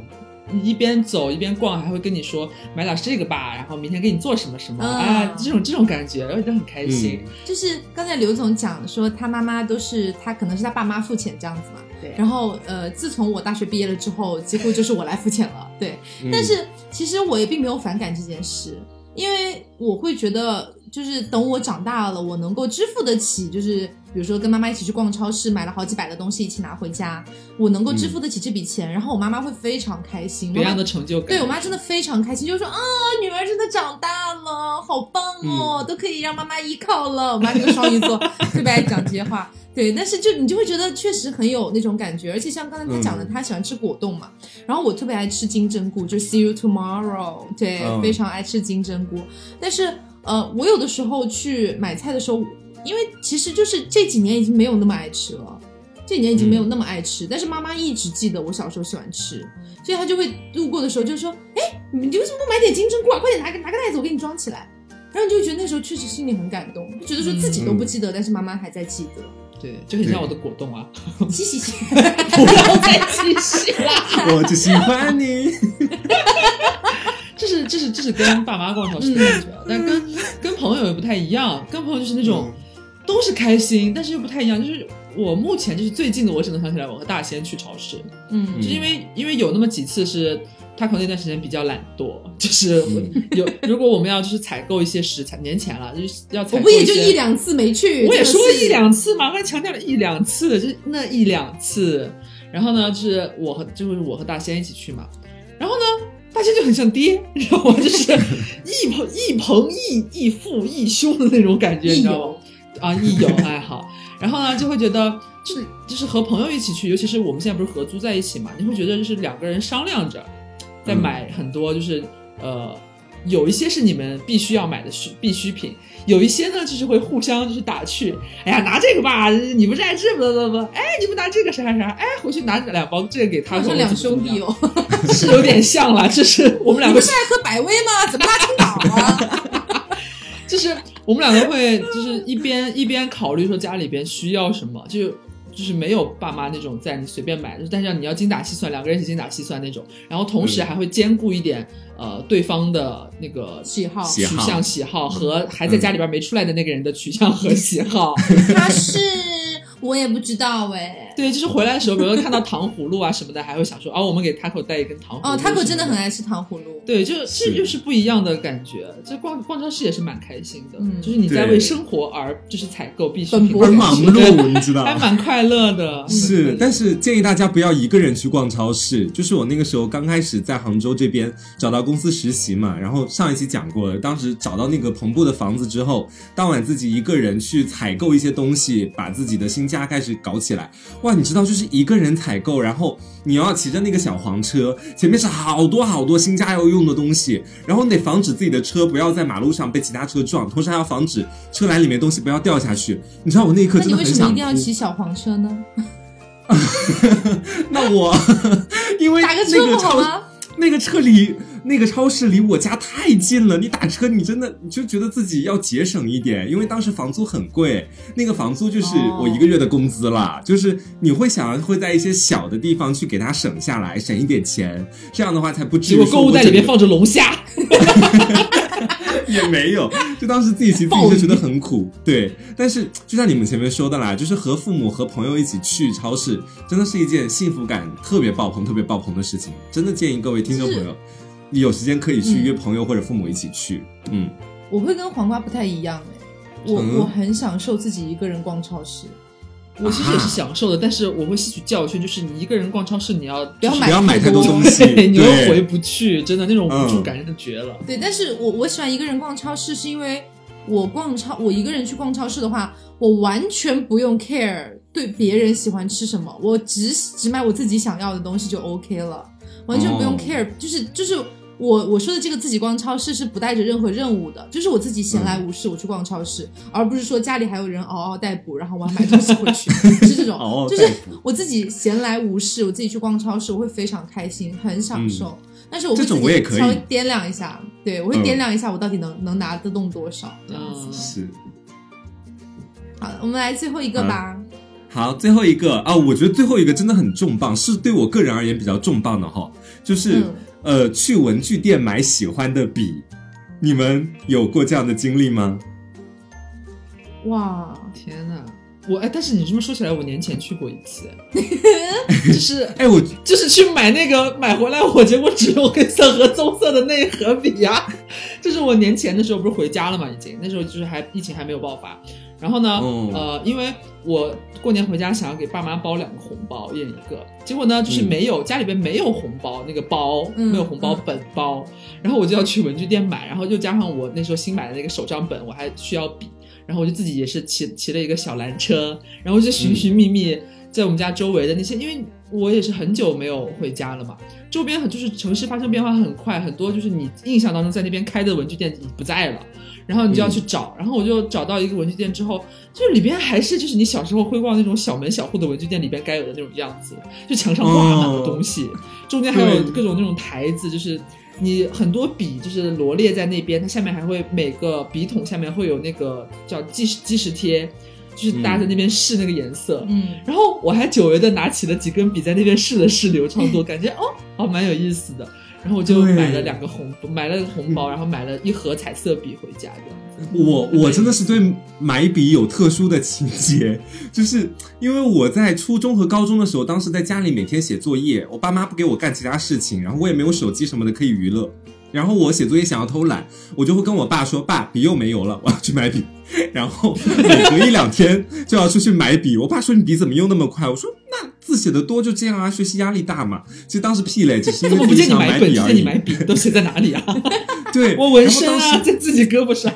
一边走一边逛，还会跟你说买点这个吧，然后明天给你做什么什么，嗯哎，这种这种感觉，然后就很开心。就是刚才刘总讲说，他妈妈都是他可能是他爸妈付钱这样子嘛。对。然后呃，自从我大学毕业了之后，几乎就是我来付钱了。对，嗯。但是其实我也并没有反感这件事，因为我会觉得，就是等我长大了，我能够支付得起，就是比如说跟妈妈一起去逛超市，买了好几百个东西一起拿回家，我能够支付得起这笔钱，然后我妈妈会非常开心。别样的成就感，对我妈真的非常开心，就说啊，女儿真的长大了，好棒哦，都可以让妈妈依靠了。我妈这个双鱼座 特别爱讲这些话，对，但是就你就会觉得确实很有那种感觉，而且像刚才他讲的，嗯。他喜欢吃果冻嘛，然后我特别爱吃金针菇，就 See you tomorrow，对，嗯。非常爱吃金针菇，但是呃，我有的时候去买菜的时候，因为其实就是这几年已经没有那么爱吃了。这几年已经没有那么爱吃，但是妈妈一直记得我小时候喜欢吃，所以她就会路过的时候就说：“哎，你你为什么不买点金针菇啊？快点拿个拿个袋子，我给你装起来。”然后你就觉得那时候确实心里很感动，就觉得说自己都不记得，但是妈妈还在记得。对，就很像我的果冻啊，嘻嘻嘻，不要再继续啦。我只喜欢你。这是这是这是跟爸妈逛超市的感觉，但跟跟朋友也不太一样。跟朋友就是那种、都是开心，但是又不太一样。就是我目前就是最近的，我只能想起来我和大仙去超市，嗯就是因为因为有那么几次是。他可能那段时间比较懒惰，就是有如果我们要就是采购一些食材，年前了就是要采购我不也就一两次没去，我也说一两次嘛，我还强调了一两次，就是那一两次。然后呢，就是我和就是我和大仙一起去嘛。然后呢，大仙就很像爹，你知道吗？就是一朋一朋一一父一兄的那种感觉，你知道吗？啊，一友爱好。然后呢，就会觉得就是就是和朋友一起去，尤其是我们现在不是合租在一起嘛，你会觉得就是两个人商量着在买很多，就是、呃。有一些是你们必须要买的需必需品，有一些呢就是会互相就是打趣，哎呀拿这个吧，你不是爱这不不不，哎你不拿这个啥啥啥，哎回去拿两包这个给他，好像两兄弟哦，哦。是有点像了，就是我们两个你不是爱喝百威吗？怎么拉青岛啊？就是我们两个会就是一边一边考虑说家里边需要什么，就就是没有爸妈那种在你随便买，但是你要精打细算，两个人一起精打细算那种，然后同时还会兼顾一点、呃对方的那个喜好喜好取向喜好和还在家里边没出来的那个人的取向和喜好。他是我也不知道哎。对，就是回来的时候，比如说看到糖葫芦啊什么的，还会想说，哦，我们给 Taco 带一根糖葫芦。哦，Taco 真的很。爱吃糖葫芦。对，就是这就是不一样的感觉。这逛逛超市也是蛮开心的，嗯就是你在为生活而就是采购必需品，奔波而忙碌，你知道 还蛮快乐的。是，但是建议大家不要一个人去逛超市。就是我那个时候刚开始在杭州这边找到公司实习嘛，然后上一期讲过了，当时找到那个棚布的房子之后，当晚自己一个人去采购一些东西，把自己的新家开始搞起来。哇，你知道，就是一个人采购，然后你要骑着那个小黄车，前面是好多好多新加油用的东西，然后你得防止自己的车不要在马路上被其他车撞，同时还要防止车篮里面东西不要掉下去。你知道我那一刻那你为真的很想哭。什么一定要骑小黄车呢？那我 因为打个那个车不好吗？那个车离那个超市离我家太近了，你打车你真的你就觉得自己要节省一点，因为当时房租很贵，那个房租就是哦我一个月的工资啦，就是你会想会在一些小的地方去给它省下来，省一点钱，这样的话才不至结果于我购物袋里面放着龙虾，也没有，就当时自己骑自行车觉得很苦，对。但是就像你们前面说的啦，就是和父母和朋友一起去超市，真的是一件幸福感特别爆棚、特别爆棚的事情。真的建议各位听众朋友，你有时间可以去嗯。约朋友或者父母一起去。嗯，我会跟黄瓜不太一样哎，我、嗯。我很享受自己一个人逛超市，我其实也是享受的，但是我会吸取教训，就是你一个人逛超市，你要不要买不要买太太多东西，你又回不去，真的那种无助嗯感真的绝了。对，但是我我喜欢一个人逛超市，是因为我逛超，我一个人去逛超市的话，我完全不用 care 对别人喜欢吃什么，我只只买我自己想要的东西就 OK 了，完全不用哦。care，、就是就是。我我说的这个自己逛超市是不带着任何任务的，就是我自己闲来无事我去逛超市，而不是说家里还有人嗷嗷待哺，然后我要买东西回去，是这种就是我自己闲来无事，我自己去逛超市，我会非常开心，很享受。但是我这种自己我也可以稍微掂量一下，对我会嗯掂量一下我到底能、能拿得动多少这样子。嗯，是。好，我们来最后一个吧。好，最后一个啊，我觉得最后一个真的很重磅，是对我个人而言比较重磅的哈，就是、嗯呃，去文具店买喜欢的笔，你们有过这样的经历吗？哇，天呐，我哎，但是你这么说起来，我年前去过一次，就是 哎，我就是去买那个买回来，我结果只有黑色和棕色的那一盒笔呀、就是我年前的时候不是回家了嘛，已经。那时候就是还疫情还没有爆发，然后呢，哦呃，因为我过年回家想要给爸妈包两个红包，一人一个，结果呢就是没有、家里边没有红包那个包，嗯没有红包本包，然后我就要去文具店买，然后又加上我那时候新买的那个手账本，我还需要笔，然后我就自己也是骑骑了一个小蓝车，然后就寻寻觅觅在我们家周围的那些，因为我也是很久没有回家了嘛，周边很就是城市发生变化很快，很多就是你印象当中在那边开的文具店已不在了。然后你就要去找，然后我就找到一个文具店之后，就是里边还是就是你小时候会逛那种小门小户的文具店里边该有的那种样子，就墙上挂满了东西，中间还有各种那种台子，就是你很多笔就是罗列在那边，它下面还会每个笔筒下面会有那个叫计时计时贴，就是大家在那边试那个颜色。嗯，然后我还久违的拿起了几根笔在那边试了试流畅度，感觉哦，好蛮有意思的。然后我就买了两个红，买了个红包，然后买了一盒彩色笔回家这样子。我我真的是对买笔有特殊的情节，就是因为我在初中和高中的时候，当时在家里每天写作业，我爸妈不给我干其他事情，然后我也没有手机什么的可以娱乐，然后我写作业想要偷懒，我就会跟我爸说：“爸，笔又没油了，我要去买笔。”然后每隔一两天就要出去买笔。我爸说：“你笔怎么用那么快？”我说：“那字写的多就这样啊，学习压力大嘛。”其实当时屁嘞，只是因为自己想买，笔而已。你买笔，都写在哪里啊？对，我纹身啊，在自己胳膊上。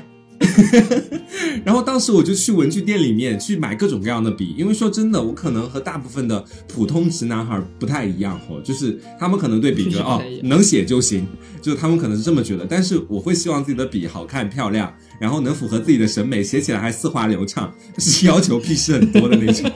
然后当时我就去文具店里面去买各种各样的笔，因为说真的，我可能和大部分的普通直男孩不太一样哦，就是他们可能对笔觉得哦能写就行，就是他们可能是这么觉得，但是我会希望自己的笔好看漂亮，然后能符合自己的审美，写起来还丝滑流畅，就是要求屁事很多的那种。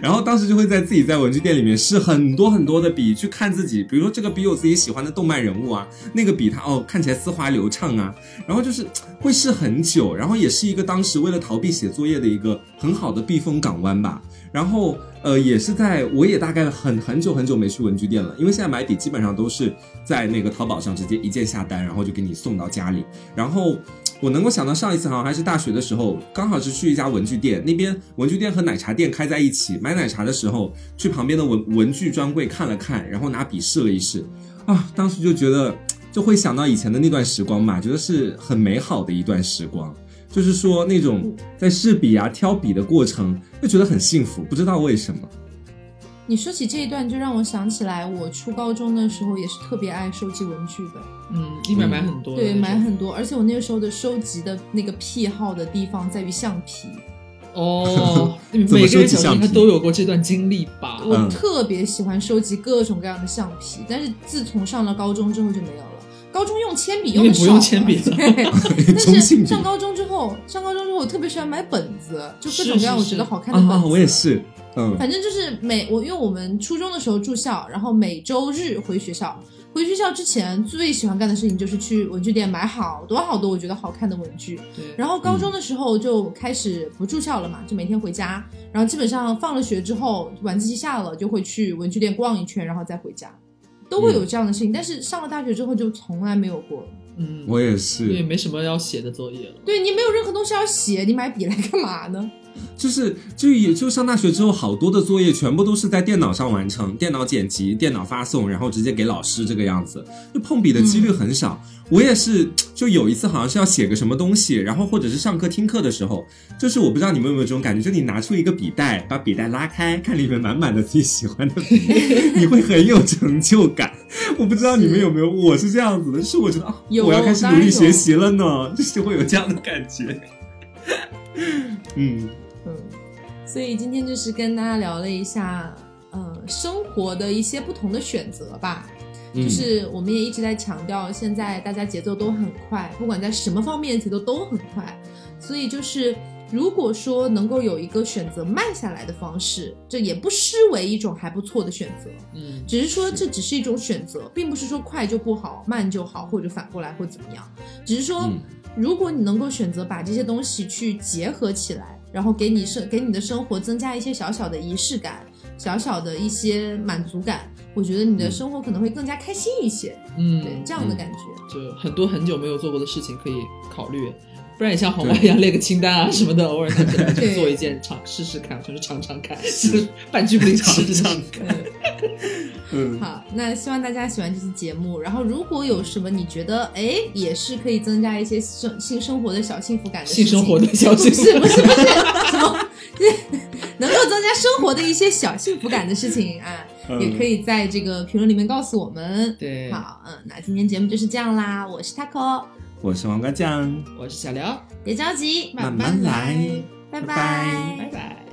然后当时就会在自己在文具店里面试很多很多的笔，去看自己，比如说这个笔有自己喜欢的动漫人物啊，那个笔它哦看起来丝滑流畅啊，然后就是 会试很久，然后也是一个当时为了逃避写作业的一个很好的避风港湾吧。然后呃也是在我也大概很很久很久没去文具店了，因为现在买笔基本上都是在那个淘宝上直接一键下单，然后就给你送到家里，然后。我能够想到上一次好像还是大学的时候，刚好是去一家文具店，那边文具店和奶茶店开在一起。买奶茶的时候，去旁边的文文具专柜看了看，然后拿笔试了一试，啊，当时就觉得就会想到以前的那段时光嘛，觉得是很美好的一段时光。就是说那种在试笔啊、挑笔的过程，就觉得很幸福，不知道为什么。你说起这一段，就让我想起来，我初高中的时候也是特别爱收集文具的。嗯，一买买很多对，买很多，而且我那个时候的收集的那个癖好的地方在于橡皮，哦，每个人小时候应该都有过这段经历吧？我嗯特别喜欢收集各种各样的橡皮，但是自从上了高中之后就没有了。高中用铅笔用的因为不用铅笔 但是上高中之后，上高中之后我特别喜欢买本子，就各种各样我觉得好看的啊本子。啊，我也。是，嗯，反正就是每我因为我们初中的时候住校，然后每周日回学校。回学校之前最喜欢干的事情就是去文具店买好多好多我觉得好看的文具。对，然后高中的时候就开始不住校了嘛，就每天回家，然后基本上放了学之后，晚自习下了就会去文具店逛一圈，然后再回家，都会有这样的事情。但是上了大学之后就从来没有过了。嗯，我也因为，没什么要写的作业了。对你没有任何东西要写，你买笔来干嘛呢？就是就也就上大学之后，好多的作业全部都是在电脑上完成，电脑剪辑、电脑发送，然后直接给老师这个样子，就碰笔的几率很少。我也是，就有一次好像是要写个什么东西，然后或者是上课听课的时候，就是我不知道你们有没有这种感觉，就你拿出一个笔袋，把笔袋拉开，看里面满满的自己喜欢的笔，你会很有成就感。我不知道你们有没有，我是这样子的，就是我觉得啊，有我要开始努力学习了呢，就是会有这样的感觉。嗯。嗯，所以今天就是跟大家聊了一下，呃，生活的一些不同的选择吧。嗯就是我们也一直在强调，现在大家节奏都很快，不管在什么方面节奏都很快，所以就是如果说能够有一个选择慢下来的方式，这也不失为一种还不错的选择。嗯，只是说这只是一种选择，并不是说快就不好，慢就好，或者反过来或怎么样。只是说，嗯如果你能够选择把这些东西去结合起来，然后给你生给你的生活增加一些小小的仪式感，小小的一些满足感，我觉得你的嗯生活可能会更加开心一些。嗯，对，这样的感觉。就很多很久没有做过的事情可以考虑，不然你像红外一样列个清单啊什么的，偶尔拿起来对就做一件尝试试看，就是尝尝看，就是半句不离尝试尝看。嗯，好，那希望大家喜欢这期节目。然后，如果有什么你觉得哎也是可以增加一些生性生活的小幸福感的事情，性生活的小幸福 不是不是不是 什么，能够增加生活的一些小幸福感的事情啊，嗯也可以在这个评论里面告诉我们。对，好，嗯，那今天节目就是这样啦。我是 taco，我是黄瓜酱，我是小刘，别着急，慢慢来。拜拜拜。拜拜。